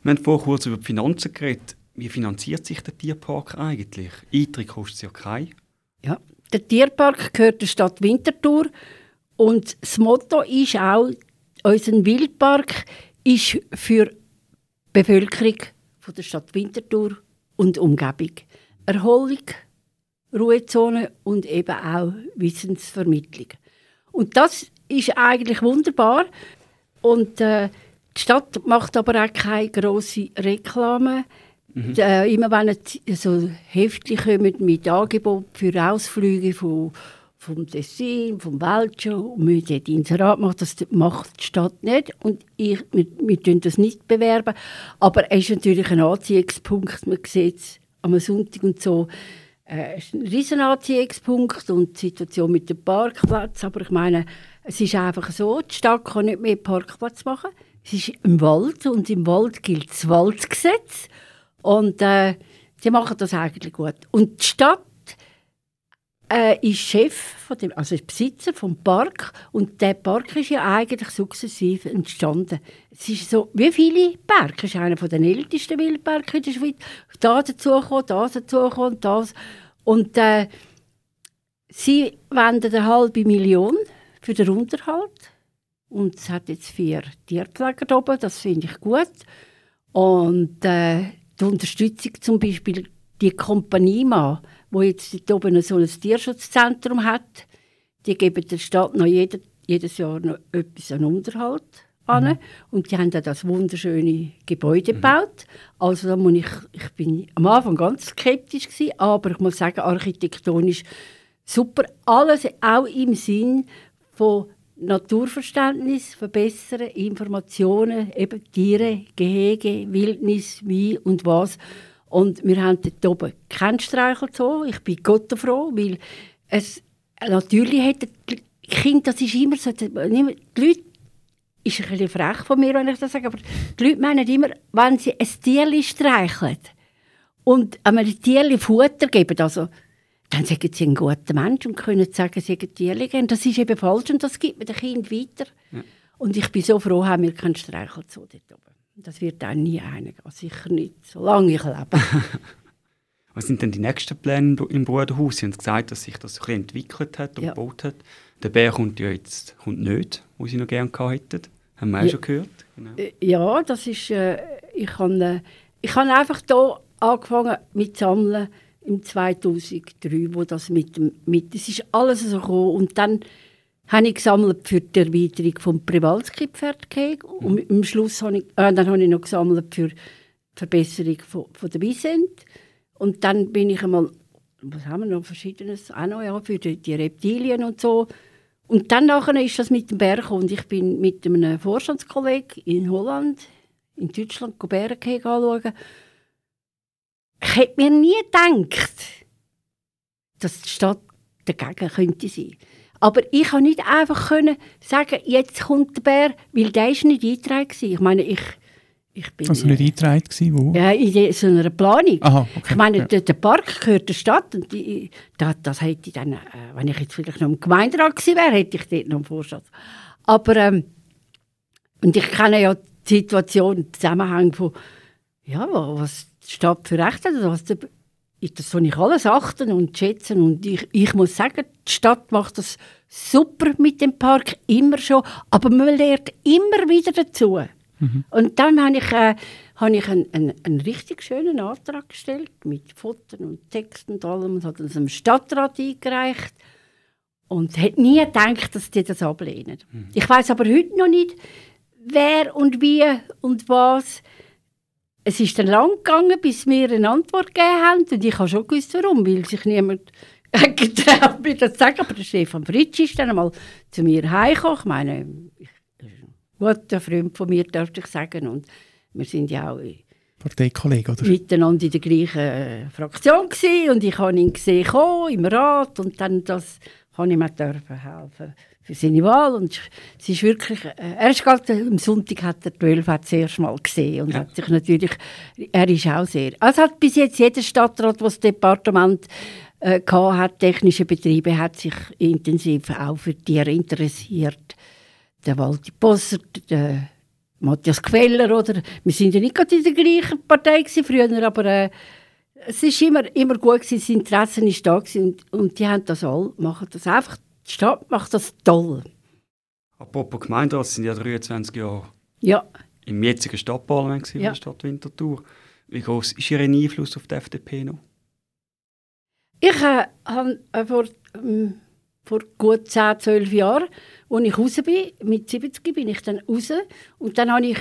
Wir haben vorher kurz über die Finanzen geredet. Wie finanziert sich der Tierpark eigentlich? Eintritt kostet ja kein. Ja. Der Tierpark gehört der Stadt Winterthur. Und das Motto ist auch, unser Wildpark ist für Bevölkerung von der Stadt Winterthur und Umgebung. Erholung, Ruhezone und eben auch Wissensvermittlung. Und das ist eigentlich wunderbar. Und äh, die Stadt macht aber auch keine grosse Reklame. Äh, immer wenn so Heftchen kommen mit Angeboten für Ausflüge von, vom Tessin, vom Welschen, und wir dort Inserat machen, das macht die Stadt nicht. Und ich, wir, wir das nicht bewerben. Aber es ist natürlich ein Anziehungspunkt. Man sieht es am Sonntag und so. Äh, es ist ein riesen Anziehungspunkt und die Situation mit dem Parkplatz. Aber ich meine, es ist einfach so, die Stadt kann nicht mehr Parkplatz machen. Es ist im Wald und im Wald gilt das Waldgesetz. Und äh, die machen das eigentlich gut. Und die Stadt äh, ist Chef, von dem, also ist Besitzer vom Park. Und der Park ist ja eigentlich sukzessive entstanden. Es ist so, wie viele Parks? Es ist einer der ältesten Wildparks in der Schweiz. Da dazu kommen, da dazu kommen, das. Und äh, sie wenden eine halbe Million für den Unterhalt. Und es hat jetzt vier Tierpfleger oben, das finde ich gut. Und äh, die Unterstützung zum Beispiel, die Kompanie mal, wo jetzt dort oben so ein Tierschutzzentrum hat, die geben der Stadt noch jede, jedes Jahr noch etwas an Unterhalt an. Und die haben dann das wunderschöne Gebäude gebaut. Also da muss ich, ich bin am Anfang ganz skeptisch gewesen, aber ich muss sagen, architektonisch super. Alles auch im Sinn von Naturverständnis verbessern, Informationen, eben Tiere, Gehege, Wildnis, wie und was. Und wir haben dort oben keinen Streichelzoo. Ich bin Gott froh, weil es natürlich hat die Kinder, das ist immer so, die Leute ist ein bisschen frech von mir, wenn ich das sage, aber die Leute meinen immer, wenn sie ein Tierli streicheln und einem Tierli Futter geben, also dann sagen sie ein guter Mensch und können sagen, sie haben Tierli. Das ist eben falsch und das gibt man dem Kind weiter. Und ich bin so froh, haben wir keinen Streichelzoo dort oben. Das wird auch nie einer gehen, sicher nicht, solange ich lebe. <laughs> Was sind denn die nächsten Pläne im Bruderhaus? Sie haben gesagt, dass sich das ein bisschen entwickelt hat und Ja. gebaut hat. Der Bär kommt ja jetzt kommt nicht, wo Sie noch gerne gehabt hätten. Haben wir auch Ja. schon gehört. Genau. Äh, Ja, das ist, äh, ich habe äh, ich hab einfach hier angefangen mit Sammeln im 2003, wo das mit, mit es ist alles so gekommen und dann habe ich gesammelt für die Erweiterung vom Privalski-Pferdgehege und am Schluss habe ich, äh, dann habe ich noch gesammelt für die Verbesserung von, von der Vicent und dann bin ich einmal, was haben wir noch, verschiedenes, auch noch, ja, für die, die Reptilien und so und dann nachher ist das mit dem Berg und ich bin mit einem Vorstandskollegen in Holland, in Deutschland, Bärenkegel anschauen. Ich hätte mir nie gedacht, dass die Stadt dagegen könnte sein. Aber ich konnte nicht einfach können sagen, jetzt kommt der Bär, weil der ist nicht eingetragen. Ich meine, ich, Ich bin, Also nicht eingetragen gewesen, wo? ja, in so einer Planung. Aha, okay. Ich meine, ja. der, der Park gehört der Stadt und die, das, das hätte ich dann, äh, wenn ich jetzt vielleicht noch im Gemeinderat gewesen wäre, hätte ich dort noch einen Vorschlag. Aber, ähm, und ich kenne ja die Situation, den Zusammenhang von, ja, was die Stadt für Rechte hat, oder was der, das soll ich alles achten und schätzen und ich, ich muss sagen, die Stadt macht das super mit dem Park, immer schon, aber man lernt immer wieder dazu. Und dann habe ich, äh, habe ich einen, einen, einen richtig schönen Antrag gestellt, mit Fotos und Texten und allem, und habe das dem Stadtrat eingereicht. Und hätte nie gedacht, dass die das ablehnen. Ich weiß aber heute noch nicht, wer und wie und was. Es ist dann lang gegangen, bis wir eine Antwort gegeben haben. Und ich habe schon gewusst, warum, weil sich niemand getraut, mir das zu sagen. Aber der Stefan Fritsch ist dann einmal zu mir heimgekommen. Ich meine, ich, guter Freund von mir, darf ich sagen. Und wir sind ja auch Parteikollege, oder? miteinander in der gleichen äh, Fraktion gewesen. und ich habe ihn gesehen kommen, im Rat und dann das habe ich dürfen helfen für seine Wahl und es ist wirklich, äh, er ist gerade am Sonntag hat er die Wölfe das erste Mal gesehen und Ja. hat sich natürlich, er ist auch sehr, also hat bis jetzt jeder Stadtrat, was das Departement äh, hat, technische Betriebe, hat sich intensiv auch für Tiere interessiert. Der Walti Bossert, der Matthias Queller, oder? Wir sind ja nicht gerade in der gleichen Partei gewesen früher, aber äh, es ist immer, immer gut gewesen, das Interesse ist da gewesen und, und die haben das all, machen das einfach, die Stadt macht das toll. Apropos Gemeinderat, sind ja 23 Jahre Ja, im jetzigen Stadtparlament gewesen, Ja. der Stadt Winterthur. Wie groß ist Ihr Einfluss auf die FDP noch? ich äh, habe äh, vor, ähm, vor gut 10, 12 Jahren, als ich raus bin, mit 70 bin ich dann raus und dann habe ich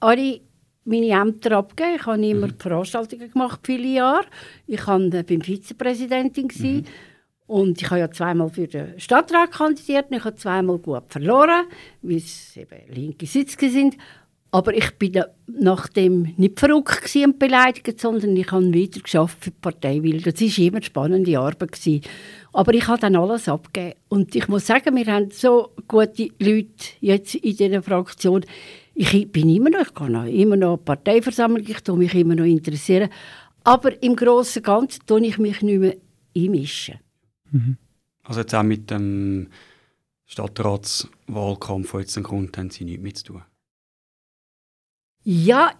alle meine Ämter abgegeben. Ich habe immer Veranstaltungen gemacht, viele Jahre. Ich war äh, bin Vizepräsidentin gewesen. Und ich habe ja zweimal für den Stadtrat kandidiert und ich habe zweimal gut verloren, weil es eben linke Sitze sind. Aber ich bin nachdem nicht verrückt und beleidigt, sondern ich habe wieder geschafft für die Partei, weil das ist immer eine spannende Arbeit gewesen. Aber ich habe dann alles abgegeben. Und ich muss sagen, wir haben so gute Leute jetzt in dieser Fraktion. Ich bin immer noch, ich gehe noch immer noch Parteiversammlung, ich tue mich immer noch interessieren. Aber im Großen und Ganzen tue ich mich nicht mehr einmischen. Also jetzt auch mit dem Stadtratswahlkampf, der jetzt Grund haben, Sie nichts mit zu tun. Ja,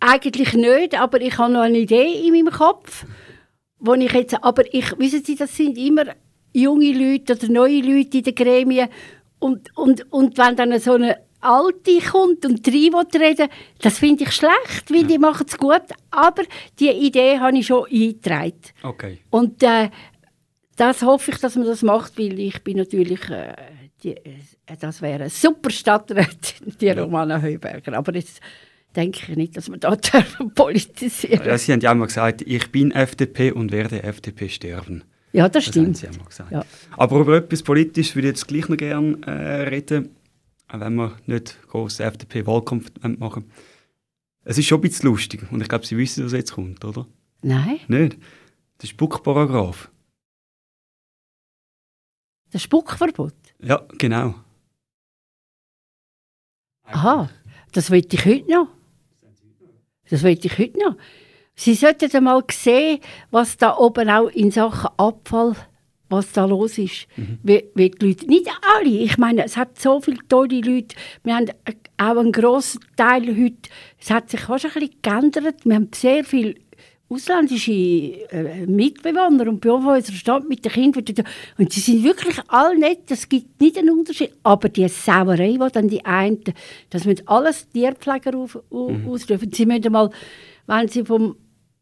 eigentlich nicht, aber ich habe noch eine Idee in meinem Kopf, wo ich jetzt, aber ich, wissen Sie, das sind immer junge Leute oder neue Leute in den Gremien und, und, und wenn dann so eine Alte kommt und drei will reden, das finde ich schlecht, weil die machen es gut, aber die Idee habe ich schon eingetragen. Okay. Und äh, das hoffe ich, dass man das macht, weil ich bin natürlich, äh, die, äh, das wäre eine super Stadträtin, <laughs> die Romana Heuberger. Aber jetzt denke ich nicht, dass man da <laughs> politisieren Ja, Sie haben ja einmal gesagt, ich bin FDP und werde FDP sterben. Ja, das Das stimmt. Ja. Aber über etwas Politisches würde ich jetzt gleich noch gerne äh, reden, auch wenn wir nicht grossen FDP-Wahlkampf machen Es ist schon ein bisschen lustig und ich glaube, Sie wissen, was jetzt kommt, oder? Nein, Nicht? Der Spuckparagraf. Das Spuckverbot. Ja, genau. Aha, das will ich heute noch. Das will ich heute noch. Sie sollten einmal sehen, was da oben auch in Sachen Abfall, was da los ist. Wie, wie die Leute, nicht alle, ich meine, es hat so viele tolle Leute. Wir haben äh, auch einen grossen Teil heute, es hat sich fast ein bisschen geändert. Wir haben sehr viele ausländische äh, Mitbewohner und Bewohner unserer Stadt mit den Kindern. Und sie sind wirklich alle nett, es gibt nicht einen Unterschied. Aber die Sauerei, die dann die einen, das müssen alles Tierpfleger auf, au- ausrufen. Sie müssen mal, wenn sie vom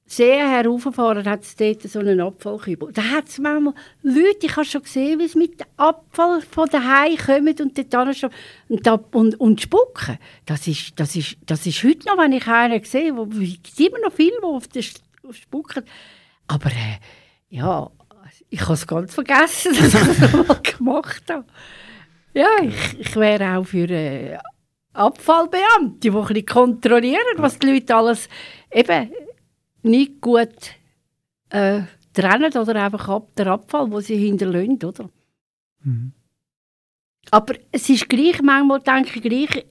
See her rauffahren, hat es dort so einen Abfallkübel. Da hat es manchmal Leute, ich habe schon gesehen, wie sie mit dem Abfall von daheim kommen und dort und, da, und, und spucken. Das ist, das, ist, das ist heute noch, wenn ich einen sehe, wo, es gibt immer noch viele, die auf den St- spucken. Aber äh, ja, ich habe es ganz vergessen, <laughs> dass ich das mal gemacht habe. Ja, ich, ich wäre auch für äh, Abfallbeamte, die ein bisschen kontrollieren, was die Leute alles eben nicht gut äh, trennen oder einfach ab, der Abfall, den sie hinterlassen, oder? Mhm. Aber es ist gleich, manchmal denke ich gleich,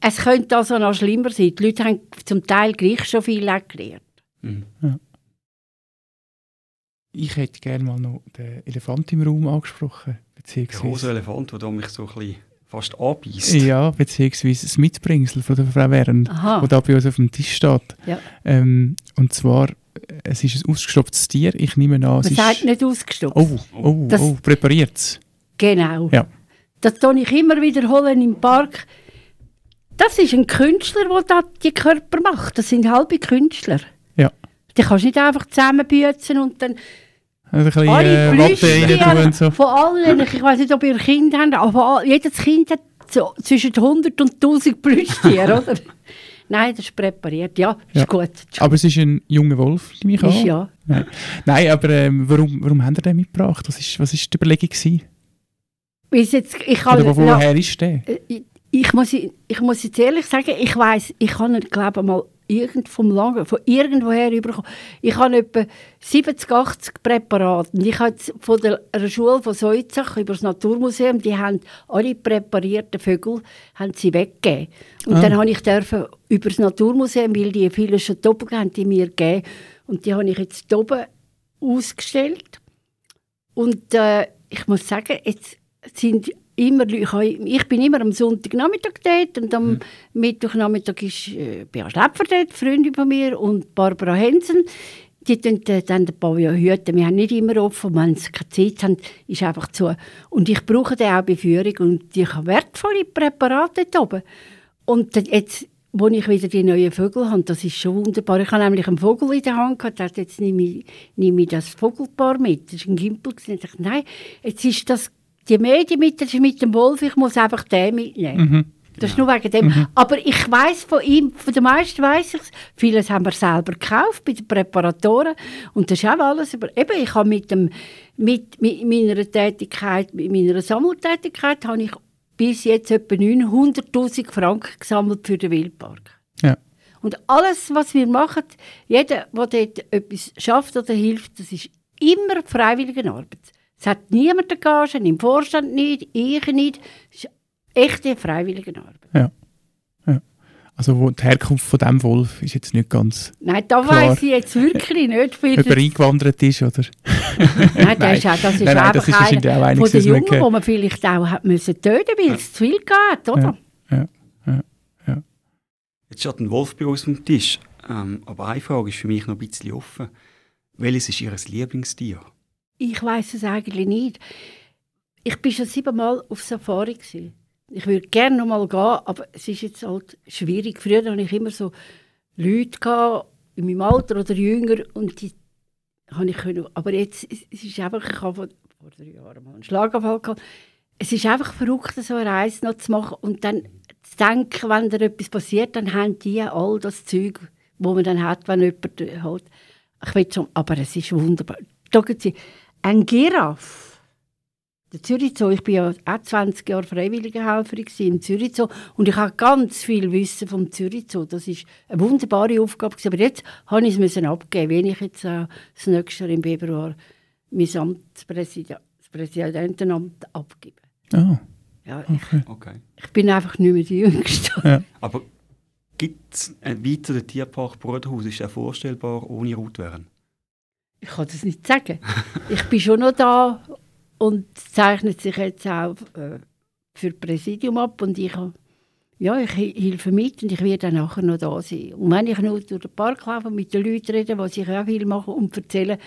Es könnte also noch schlimmer sein. Die Leute haben zum Teil gleich schon viel gelernt. Mhm. Ich hätte gerne mal noch den Elefant im Raum angesprochen. Der Beziehungsweise, große Elefant, der mich so ein bisschen fast anbeißt. ja, beziehungsweise das Mitbringsel von der Frau Wern, das da bei uns auf dem Tisch steht. Ja. Ähm, und zwar, es ist ein ausgestopftes Tier. Ich nehme an, Man es sagt ist... nicht ausgestopft. Oh, oh, Das- oh, präpariert es. Genau. Ja. Das tue ich immer wiederholen im Park. Das ist ein Künstler, der da die Körper macht. Das sind halbe Künstler. Die kannst du nicht einfach zusammenbüzen und dann ein bisschen alle äh, Watte rein so. von allen. Ich weiß nicht, ob ihr Kind habt, aber jedes Kind hat so zwischen 100 und 1000 Plüschtiere, <laughs> oder? Nein, das ist präpariert. Ja, ist Ja. gut. Ist, Aber es ist ein junger Wolf, nehme ich ist ja. Nein, Nein aber ähm, warum, warum haben ihr den mitgebracht? Was ist, was ist die Überlegung gewesen? Jetzt, ich kann Oder woher ist der? ich, ich, muss, ich muss jetzt ehrlich sagen, ich weiß, ich habe ihn, glaube mal irgend vom Langen, von irgendwoher überkommen. Ich habe etwa 70, 80 Präparate. Ich habe von der Schule von Seuzach über das Naturmuseum, die haben alle präparierten Vögel haben sie weggegeben. Und Ah. dann habe ich dürfen über das Naturmuseum, weil die viele schon oben haben, die mir gegeben. Und die habe ich jetzt oben ausgestellt. Und äh, ich muss sagen, jetzt sind immer ich, bin immer am Sonntagnachmittag dort und am Mittwochnachmittag ist äh, Bea Schläpfer dort, Freundin von mir, und Barbara Hensen. Die tun dann den Pavillon hüten. Wir haben nicht immer offen, wenn sie keine Zeit haben, ist einfach zu. Und ich brauche den auch bei Führung und ich habe wertvolle Präparate dort oben. Und jetzt, wo ich wieder die neuen Vögel habe, das ist schon wunderbar. Ich habe nämlich einen Vogel in der Hand gehabt, dachte, jetzt nehme ich, nehme ich das Vogelpaar mit. Das war ein Gimpel. Ich dachte, nein, jetzt ist das die Medien mit, das ist mit dem Wolf, ich muss einfach den mitnehmen. Mhm. Das ist nur wegen dem. Aber ich weiß von ihm, von den meisten weiß ich es. Vieles haben wir selber gekauft bei den Präparatoren. Und das ist auch alles. über- Eben, ich habe mit, dem, mit, mit meiner Tätigkeit, mit meiner Sammeltätigkeit, habe ich bis jetzt etwa 900'000 Franken gesammelt für den Wildpark. Ja. Und alles, was wir machen, jeder, der dort etwas schafft oder hilft, das ist immer freiwillige Arbeit. Es hat niemand eine Gage, im Vorstand nicht, ich nicht. Es ist echte freiwillige Arbeit. Ja. ja. Also wo die Herkunft von dem Wolf ist jetzt nicht ganz, Nein, da weiss ich jetzt wirklich nicht. <laughs> Weil ob er eingewandert ist, oder? <laughs> <laughs> Nein, das ist, auch, das ist Nein, nein, das ist wahrscheinlich auch einer von den Jungen, wo man vielleicht auch hat müssen töten weil es zu viel geht, oder? Ja. Jetzt steht ein Wolf bei uns auf dem Tisch. Ähm, aber eine Frage ist für mich noch ein bisschen offen. Welches ist Ihr Lieblingstier? Ich weiß es eigentlich nicht. Ich bin schon siebenmal auf Safari. Gewesen. Ich würde gerne noch mal gehen, aber es ist jetzt halt schwierig. Früher hatte ich immer so Leute gehabt, in meinem Alter oder jünger und die habe ich können. Aber jetzt es es ist einfach, ich habe vor, drei Jahren mal einen Schlaganfall gehabt. Es ist einfach verrückt, so eine Reise noch zu machen und dann zu denken, wenn da etwas passiert, dann haben die all das Zeug, wo man dann hat, wenn jemand äh, halt. Ich will schon, aber es ist wunderbar. Schauen Sie, ein Giraffe. Der Zürich Zoo, ich war ja auch 20 Jahre Freiwilligenhelferin im Zürich Zoo und ich habe ganz viel Wissen vom Zürich Zoo. Das ist eine wunderbare Aufgabe. Aber jetzt habe ich es müssen abgeben, wenn ich jetzt äh, das nächste Jahr im Februar mein Amtspräsident, das Präsidentenamt abgebe. Ah, Ja, ich, Okay. ich bin einfach nicht mehr die Jüngste. ja. Aber gibt es einen weiteren Tierpark Bruderhaus? Ist der vorstellbar ohne Rotweren? Ich kann das nicht sagen. Ich bin schon noch da und zeichnet sich jetzt auch äh, für das Präsidium ab und ich, ja, ich helfe mit und ich werde dann nachher noch da sein. Und wenn ich nur durch den Park laufe und mit den Leuten rede, was ich auch viel mache und erzähle,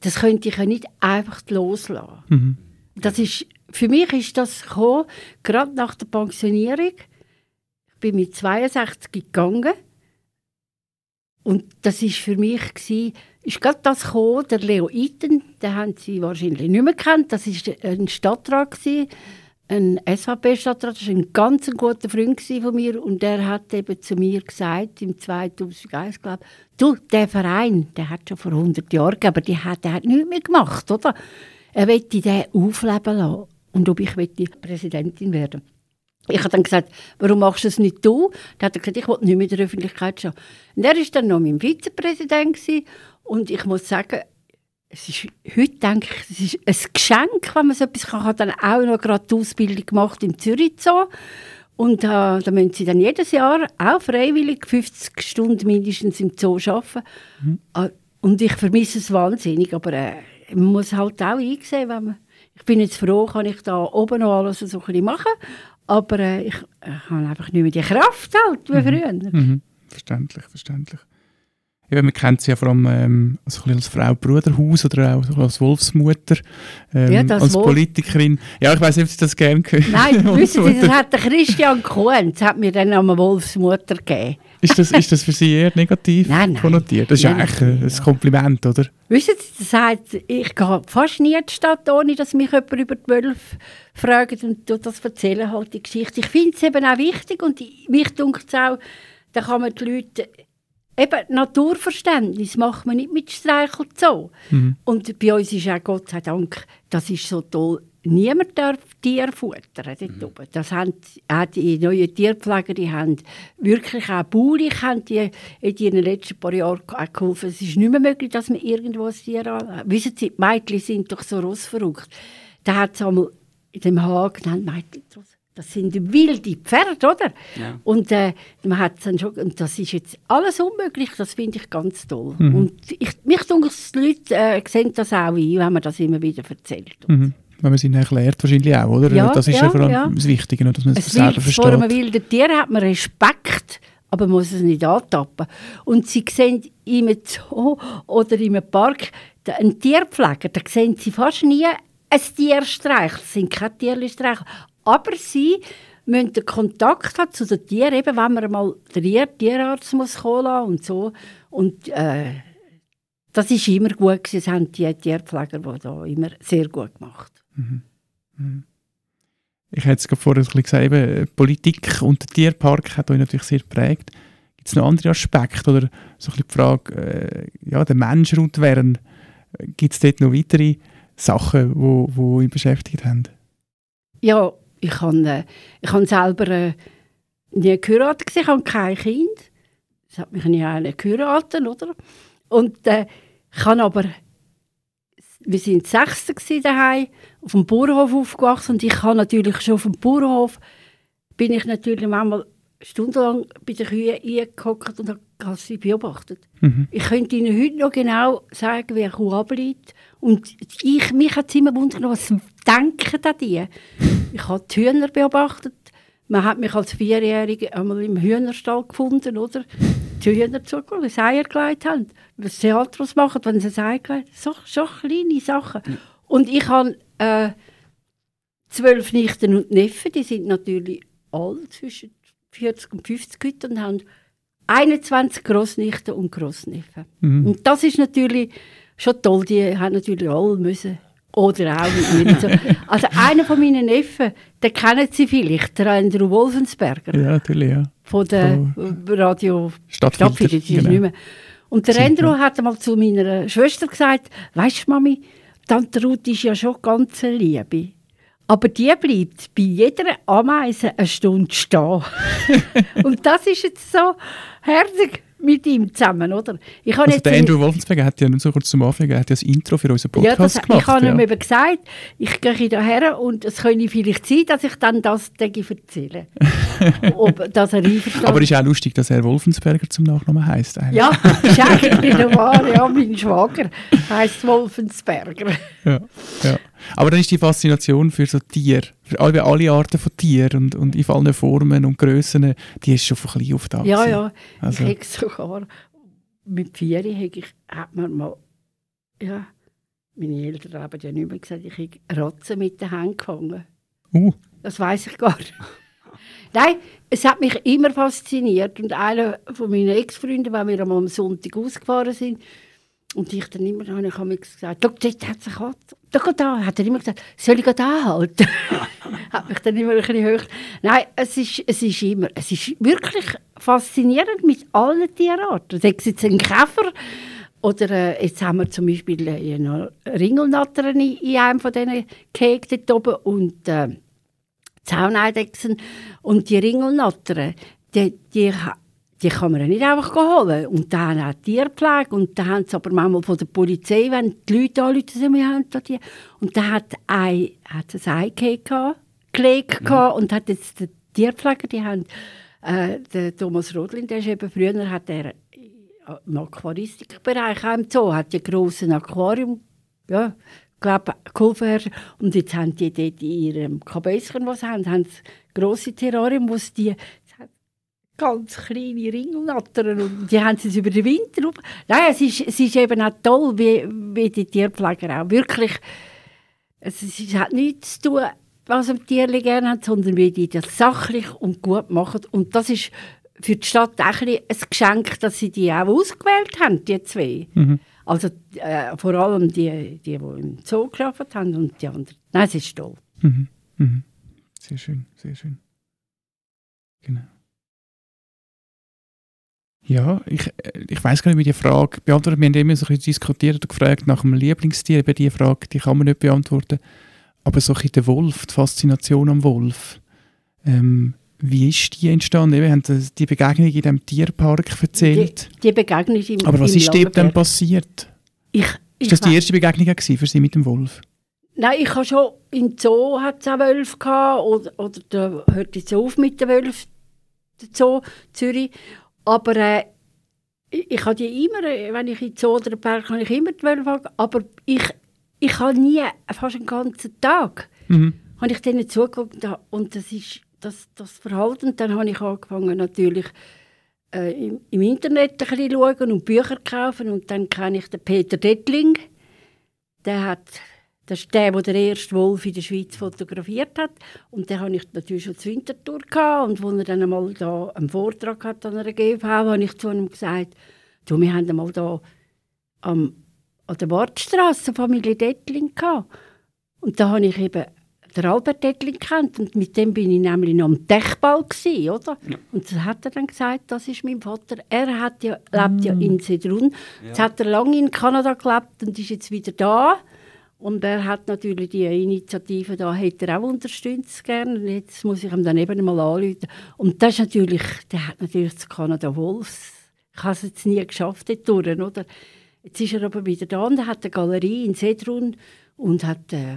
das könnte ich ja nicht einfach loslassen. Mhm. Das ist, für mich ist das gekommen, gerade nach der Pensionierung. Ich bin mit 62 gegangen. Und das ist für mich gsi, ist gerade das gekommen, der Leo Iten, den haben Sie wahrscheinlich nicht mehr kennt. Das ist ein Stadtrat ein SVP-Stadtrat, das war ein ganz guter Freund von mir und der hat eben zu mir gesagt, im 2001, glaube ich, du, der Verein, der hat schon vor 100 Jahren aber die hat, der hat nichts mehr gemacht, oder? Er wollte den aufleben lassen und ob ich Präsidentin werden ich habe dann gesagt, warum machst du es nicht du? Dann hat er gesagt, ich will nicht mehr in der Öffentlichkeit stehen. Und er war dann noch mein Vizepräsident. Und ich muss sagen, es ist, heute denke ich, es ist ein Geschenk, wenn man so etwas kann. Ich habe dann auch noch gerade die Ausbildung gemacht im Zürich Zoo. Und äh, da müssen sie dann jedes Jahr auch freiwillig 50 Stunden mindestens im Zoo arbeiten. Mhm. Äh, und ich vermisse es wahnsinnig, aber äh, man muss halt auch einsehen, wenn man... Ich bin jetzt froh, kann ich da oben noch alles so ein machen, aber äh, ich äh, habe einfach nicht mehr die Kraft halt, wie mhm. früher. Mhm. Verständlich, verständlich. Ja, man kennt sie ja vor allem ähm, also als Frau Bruderhaus oder auch als Wolfsmutter, ähm, ja, als Wolf. Politikerin. Ja, ich weiß nicht, ob Sie das gerne hören. Nein, wissen Sie, das hat der Christian Kuhn, das hat mir dann eine Wolfsmutter gegeben. Ist das, ist das für Sie eher negativ nein, nein. konnotiert? Das ist nein, eigentlich ein, ein Kompliment, oder? Wissen Sie, das heißt, ich gehe fast nie in die Stadt, ohne dass mich jemand über die Wölfe fragt und das erzählen halt die Geschichte. Ich finde es eben auch wichtig und mich dunkt es auch, da kann man die Leute eben Naturverständnis macht man nicht mit Streich und so. Mhm. Und bei uns ist auch Gott sei Dank, das ist so toll, niemand darf Tiere futtern dort mhm. oben. Das haben auch die neuen Tierpfleger, die haben wirklich auch baulich haben die in den letzten paar Jahren geholfen. Es ist nicht mehr möglich, dass man irgendwo ein Tier an... Wissen Sie, die Mädchen sind doch so rossverrückt. Da hat es einmal in dem Hagen, Mädchen, das sind wilde Pferde, oder? Ja. Und äh, man hat dann schon, und das ist jetzt alles unmöglich, das finde ich ganz toll. Mhm. Und ich, mich denke, die Leute äh, sehen das auch ein, wenn man das immer wieder erzählt. Mhm. Wenn man es ihnen erklärt, wahrscheinlich auch, oder? Ja, das ist ja, ja vor allem ja. das Wichtige, dass man es, es selber versteht. Vor einem wilden Tier hat man Respekt, aber man muss es nicht antappen. Und sie sehen in einem Zoo oder in einem Park einen Tierpfleger, da sehen sie fast nie ein Tier streicheln. Das sind keine Tierchen streicheln. Aber sie müssen den Kontakt haben zu den Tieren, eben wenn man mal den Tierarzt muss kommen und so. Und äh, das ist immer gut gewesen. Das haben die Tierpfleger die da immer sehr gut gemacht. Mhm. Mhm. Ich hätte es vorher gesagt, eben, Politik und der Tierpark hat euch natürlich sehr geprägt. Gibt es noch andere Aspekte oder so ein die Frage, äh, ja, der Mensch rundherum, gibt es dort noch weitere Sachen, die wo, wo euch beschäftigt haben? Ja, ich habe, äh, ich habe selber äh, nie geheiratet, ich habe kein Kind. Das hat mich nie einer geheiratet, oder? Und äh, ich habe aber, wir sind Sechste daheim, auf dem Bauernhof aufgewachsen und ich habe natürlich schon auf dem Bauernhof, bin ich natürlich manchmal stundenlang bei den Kühen eingehockt und habe sie beobachtet. Mhm. Ich könnte Ihnen heute noch genau sagen, wie eine Kuh ableitet. Und ich, mich hat es immer wundern, was denken da die? Ich habe die Hühner beobachtet. Man hat mich als Vierjährige einmal im Hühnerstall gefunden, oder? Die Hühner zugeschaut, die Eier gelegt haben. Was sie halt was machen, wenn sie ein Ei gelegt haben. So, so kleine Sachen. Ja. Und ich habe äh, zwölf Nichten und Neffen, die sind natürlich alle zwischen 40 und 50 heute und haben 21 Großnichten und Großneffen. Mhm. Und das ist natürlich schon toll. Die haben natürlich alle müssen oder auch mit mir. so. Also einer von meinen Neffen, den kennen Sie vielleicht, der Andrew Wolfensberger. Ja, natürlich, ja. Von der oh. Radio Stadtfilter. Stadtfilter genau. nicht mehr. Und der Andrew hat einmal zu meiner Schwester gesagt, weißt du, Mami, Tante Ruth ist ja schon ganz Liebe. Aber die bleibt bei jeder Ameise eine Stunde stehen. <laughs> und das ist jetzt so herzig mit ihm zusammen, oder? Ich also der Andrew Wolfensberger hat ja nur so kurz zum Anfang, hat ja das Intro für unseren Podcast ja, das, gemacht. Ich habe ja. ihm eben gesagt, ich gehe hierher und es könnte vielleicht sein, dass ich dann das erzähle. <laughs> Ob, dass er Aber es ist auch lustig, dass er Wolfensberger zum Nachnamen heisst. Eigentlich. Ja, <laughs> ist eigentlich wahr. Ja, mein Schwager heisst Wolfensberger. Ja, ja. Aber dann ist die Faszination für so Tiere, für alle, alle Arten von Tieren und, und in allen Formen und Grössen, die ist schon von klein auf da. Ja, ja. Also. Ich sogar mit vier ich, hat man mal, ja, meine Eltern haben ja nicht mehr gesagt, ich habe Ratzen mit den Händen gefangen. Uh. Das weiß ich gar nicht. <laughs> Nein, es hat mich immer fasziniert. Und einer von meinen Ex-Freunden, wenn wir am Sonntag ausgefahren sind, und ich dann immer habe ich gesagt, dort hat es eine Katze. Da, da, hat er immer gesagt, soll ich anhalten? <laughs> hat mich dann immer ein bisschen höher. Nein, es ist, es ist immer, es ist wirklich faszinierend mit allen Tierarten. Sei es jetzt ein Käfer oder äh, jetzt haben wir zum Beispiel äh, eine Ringelnattern in, in einem von diesen Gehegen dort oben und äh, Zauneidechsen. Und die Ringelnattern, die, die die kann man ja nicht einfach holen. Und dann auch Tierpflege. Und dann haben sie aber manchmal von der Polizei, wenn die Leute anrufen, wir haben die. Und dann hat ein, hat ein Ei gelegt mhm. und hat jetzt den Tierpfleger, die haben, äh, der Thomas Rodlin, der ist eben früher, hat er im Aquaristikbereich auch im Zoo, hat die grossen Aquarium, ja, glaube geholfen. Und jetzt haben die dort in ihrem Kabäuschen, was sie haben, haben sie grosse Terrarium, wo sie die ganz kleine Ringelnattern und die haben sie über den Winter auf. Nein, es ist, es ist eben auch toll, wie, wie die Tierpfleger auch wirklich, es, es hat nichts zu tun, was am Tierli gerne haben, sondern wie die das sachlich und gut machen und das ist für die Stadt auch ein, ein Geschenk, dass sie die auch ausgewählt haben, die zwei. Mhm. Also äh, vor allem die, die, die im Zoo gearbeitet haben und die anderen. Nein, es ist toll. Mhm. Mhm. Sehr schön, sehr schön. Genau. Ja, ich, äh, ich weiß gar nicht, wie die Frage beantwortet. Wir haben immer so ein bisschen diskutiert und gefragt nach dem Lieblingstier. Eben die Frage, die kann man nicht beantworten. Aber so ein bisschen der Wolf, die Faszination am Wolf. Ähm, wie ist die entstanden? Wir haben die Begegnung in diesem Tierpark erzählt. Die, die Begegnung im Aber was im ist dort dann passiert? Ich, ich ist das die erste Begegnung für Sie mit dem Wolf? Nein, ich habe schon im Zoo hat es auch Wölfe gehabt, oder, oder da hört es auf mit den Wölfen, der Zoo Zürich. Aber äh, ich, ich habe die immer, wenn ich in den Zoo oder den Berg habe ich immer die Wölfe aber ich, ich habe nie, fast einen ganzen Tag, mhm. habe ich denen zugeguckt und das ist das, das Verhalten. Dann habe ich angefangen natürlich äh, im, im, Internet ein bisschen schauen und Bücher kaufen und dann kenne ich den Peter Dettling. Der hat das ist der, der den ersten Wolf in der Schweiz fotografiert hat. Und den hatte ich natürlich schon zur Wintertour. Gehabt. Und als er dann einmal da einen Vortrag hat an einer GV, habe ich zu ihm gesagt, du, wir haben einmal da am, an der Wortstraße Familie Dettling gehabt. Und da habe ich eben der Albert Dettling kennt und mit dem bin ich nämlich noch am Dechball gewesen, oder? Ja. Und das hat er dann gesagt, das ist mein Vater. Er hat ja, lebt mm. ja in Sedrun. Ja. Jetzt hat er lange in Kanada gelebt und ist jetzt wieder da. Und er hat natürlich die Initiative da, hat er auch unterstützt gerne. Und jetzt muss ich ihm dann eben mal anrufen. Und das ist natürlich, der hat natürlich zu Kanada Wolfs. Ich habe es jetzt nie geschafft dort durch, oder? Jetzt ist er aber wieder da und er hat eine Galerie in Sedrun und hat, äh,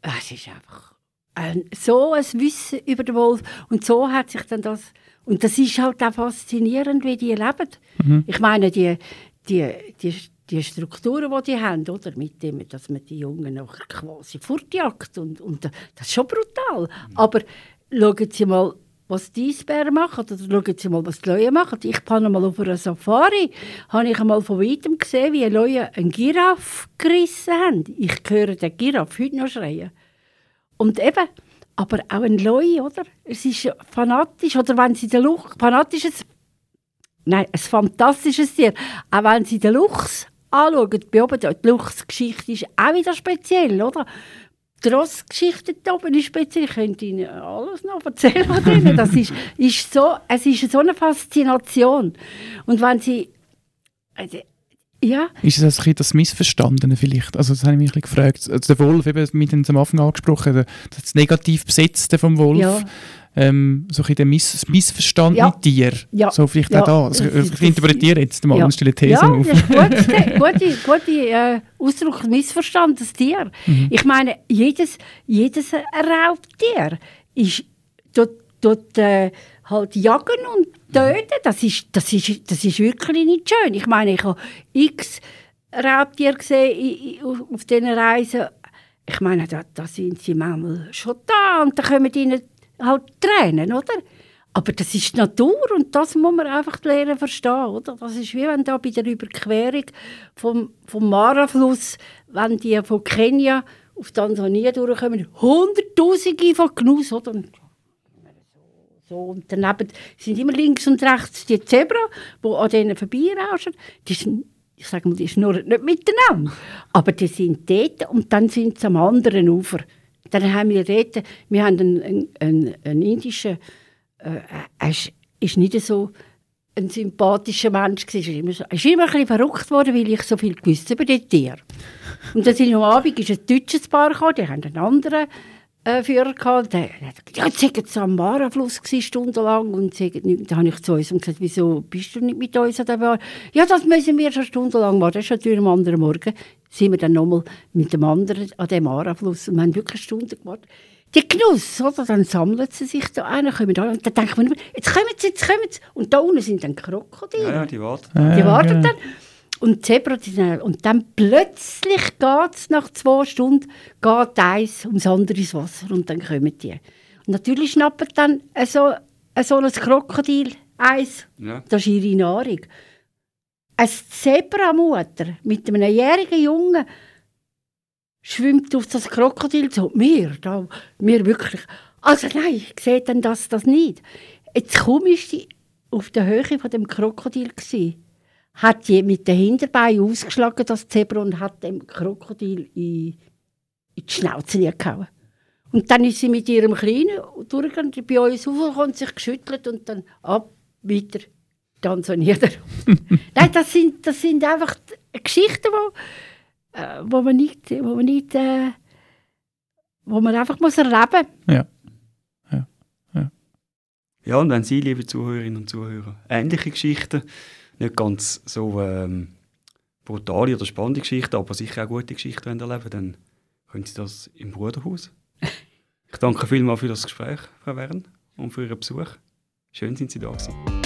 es ist einfach ein, so ein Wissen über den Wolf. Und so hat sich dann das, und das ist halt auch faszinierend, wie die leben. Mhm. Ich meine, die, die, die die Strukturen, die die haben, oder? mit dem, dass man die Jungen noch quasi fortjagt. Und, und das ist schon brutal. Mhm. Aber schauen Sie mal, was die Eisbären machen, oder schauen Sie mal, was die Leute machen. Ich habe mal auf einer Safari, habe ich einmal von weitem gesehen, wie Leute einen Giraffe gerissen haben. Ich höre den Giraffe heute noch schreien. Und eben, aber auch ein Leu, oder? Es ist fanatisch, oder wenn sie den Luchs, fanatisch ist nein, ein fantastisches Tier. Auch wenn sie den Luchs anschauen, beobachten, die Luchsgeschichte ist auch wieder speziell, oder? Die Rossgeschichte da oben ist speziell. Ich könnte Ihnen alles noch erzählen von denen. Das ist, ist so, es ist so eine Faszination. Und wenn Sie... Also, ja. Ist es also das Missverstandene vielleicht? Also das habe ich mich ein gefragt. Also der Wolf, eben mit am Anfang angesprochen, das negativ Besetzte vom Wolf. Ja ähm, so ein Miss Missverstand ja. mit dir. Ja. So vielleicht ja. auch. Also, ich interpretiere jetzt mal ja. eine stille These ja, auf. Ja, gute, gute, gute äh, Ausdruck, Missverstand, das Tier. Mhm. Ich meine, jedes, jedes Raubtier ist dort, dort äh, halt jagen und töten. Das ist, das, ist, das ist wirklich nicht schön. Ich meine, ich habe x Raubtiere gesehen auf diesen Reisen. Ich meine, da, da sind sie manchmal schon da und da kommen ihnen halt Tränen, oder? Aber das ist die Natur und das muss man einfach lernen verstehen, oder? Das ist wie wenn da bei der Überquerung vom, vom Mara-Fluss, wenn die von Kenia auf Tansania durchkommen, Hunderttausende von Gnus, oder? So, und daneben sind immer links und rechts die Zebra, die an denen vorbeirauschen. Die sind, ich sage mal, die schnurren nicht miteinander. Aber die sind dort und dann sind sie am anderen Ufer. Dann haben wir dort, wir haben einen, einen, einen indischen, äh, er ist, ist nicht so ein sympathischer Mensch gewesen. Er ist immer, ist immer ein bisschen verrückt worden, weil ich so viel gewusst über die Tiere. Und dann sind am Abend ist ein deutsches Paar gekommen, die haben einen anderen äh, Führer gehabt. Der hat gesagt, ja, jetzt sind sie am Marenfluss stundenlang und Da habe ich zu uns gesagt, wieso bist du nicht mit uns an der Bar? Ja, das müssen wir schon stundenlang machen. Das ist natürlich am anderen Morgen sind wir dann nochmal mit dem anderen an dem Aarafluss und wir haben wirklich Stunden gemacht. die Genuss, oder? Dann sammeln sie sich da ein, kommen da und dann denkt man, jetzt kommen sie, jetzt kommen sie. Und da unten sind dann Krokodile. Ja, ja, die warten. Die warten ja. dann. Und die Zebra, die sind, und dann plötzlich geht es nach zwei Stunden, geht eins ums andere ins Wasser und dann kommen die. Und natürlich schnappen dann so, so ein Krokodil eins, Ja. das ist ihre Nahrung. Eine Zebramutter mit einem jährigen Jungen schwimmt auf das Krokodil zu. Wir, da, wir wirklich. Also nein, ich sehe dann das, das nicht. Ist sie auf der Höhe von dem Krokodil gsi, hat die mit den Hinterbeinen ausgeschlagen, das Zebra, und hat dem Krokodil in, in die Schnauze gehauen. Und dann ist sie mit ihrem Kleinen durchgegangen, bei uns hochgekommen, sich geschüttelt und dann ab, weiter, dann so nieder. <laughs> Nein, das sind, das sind einfach Geschichten, wo, äh, wo man nicht, wo man nicht, äh, wo man einfach muss erleben Ja. Ja, und wenn Sie, liebe Zuhörerinnen und Zuhörer, ähnliche Geschichten, nicht ganz so ähm, brutale oder spannende Geschichten, aber sicher auch gute Geschichten erleben dann können Sie das im Bruderhaus. <laughs> Ich danke vielmals für das Gespräch, Frau Wern, und für Ihren Besuch. Schön sind Sie da gewesen.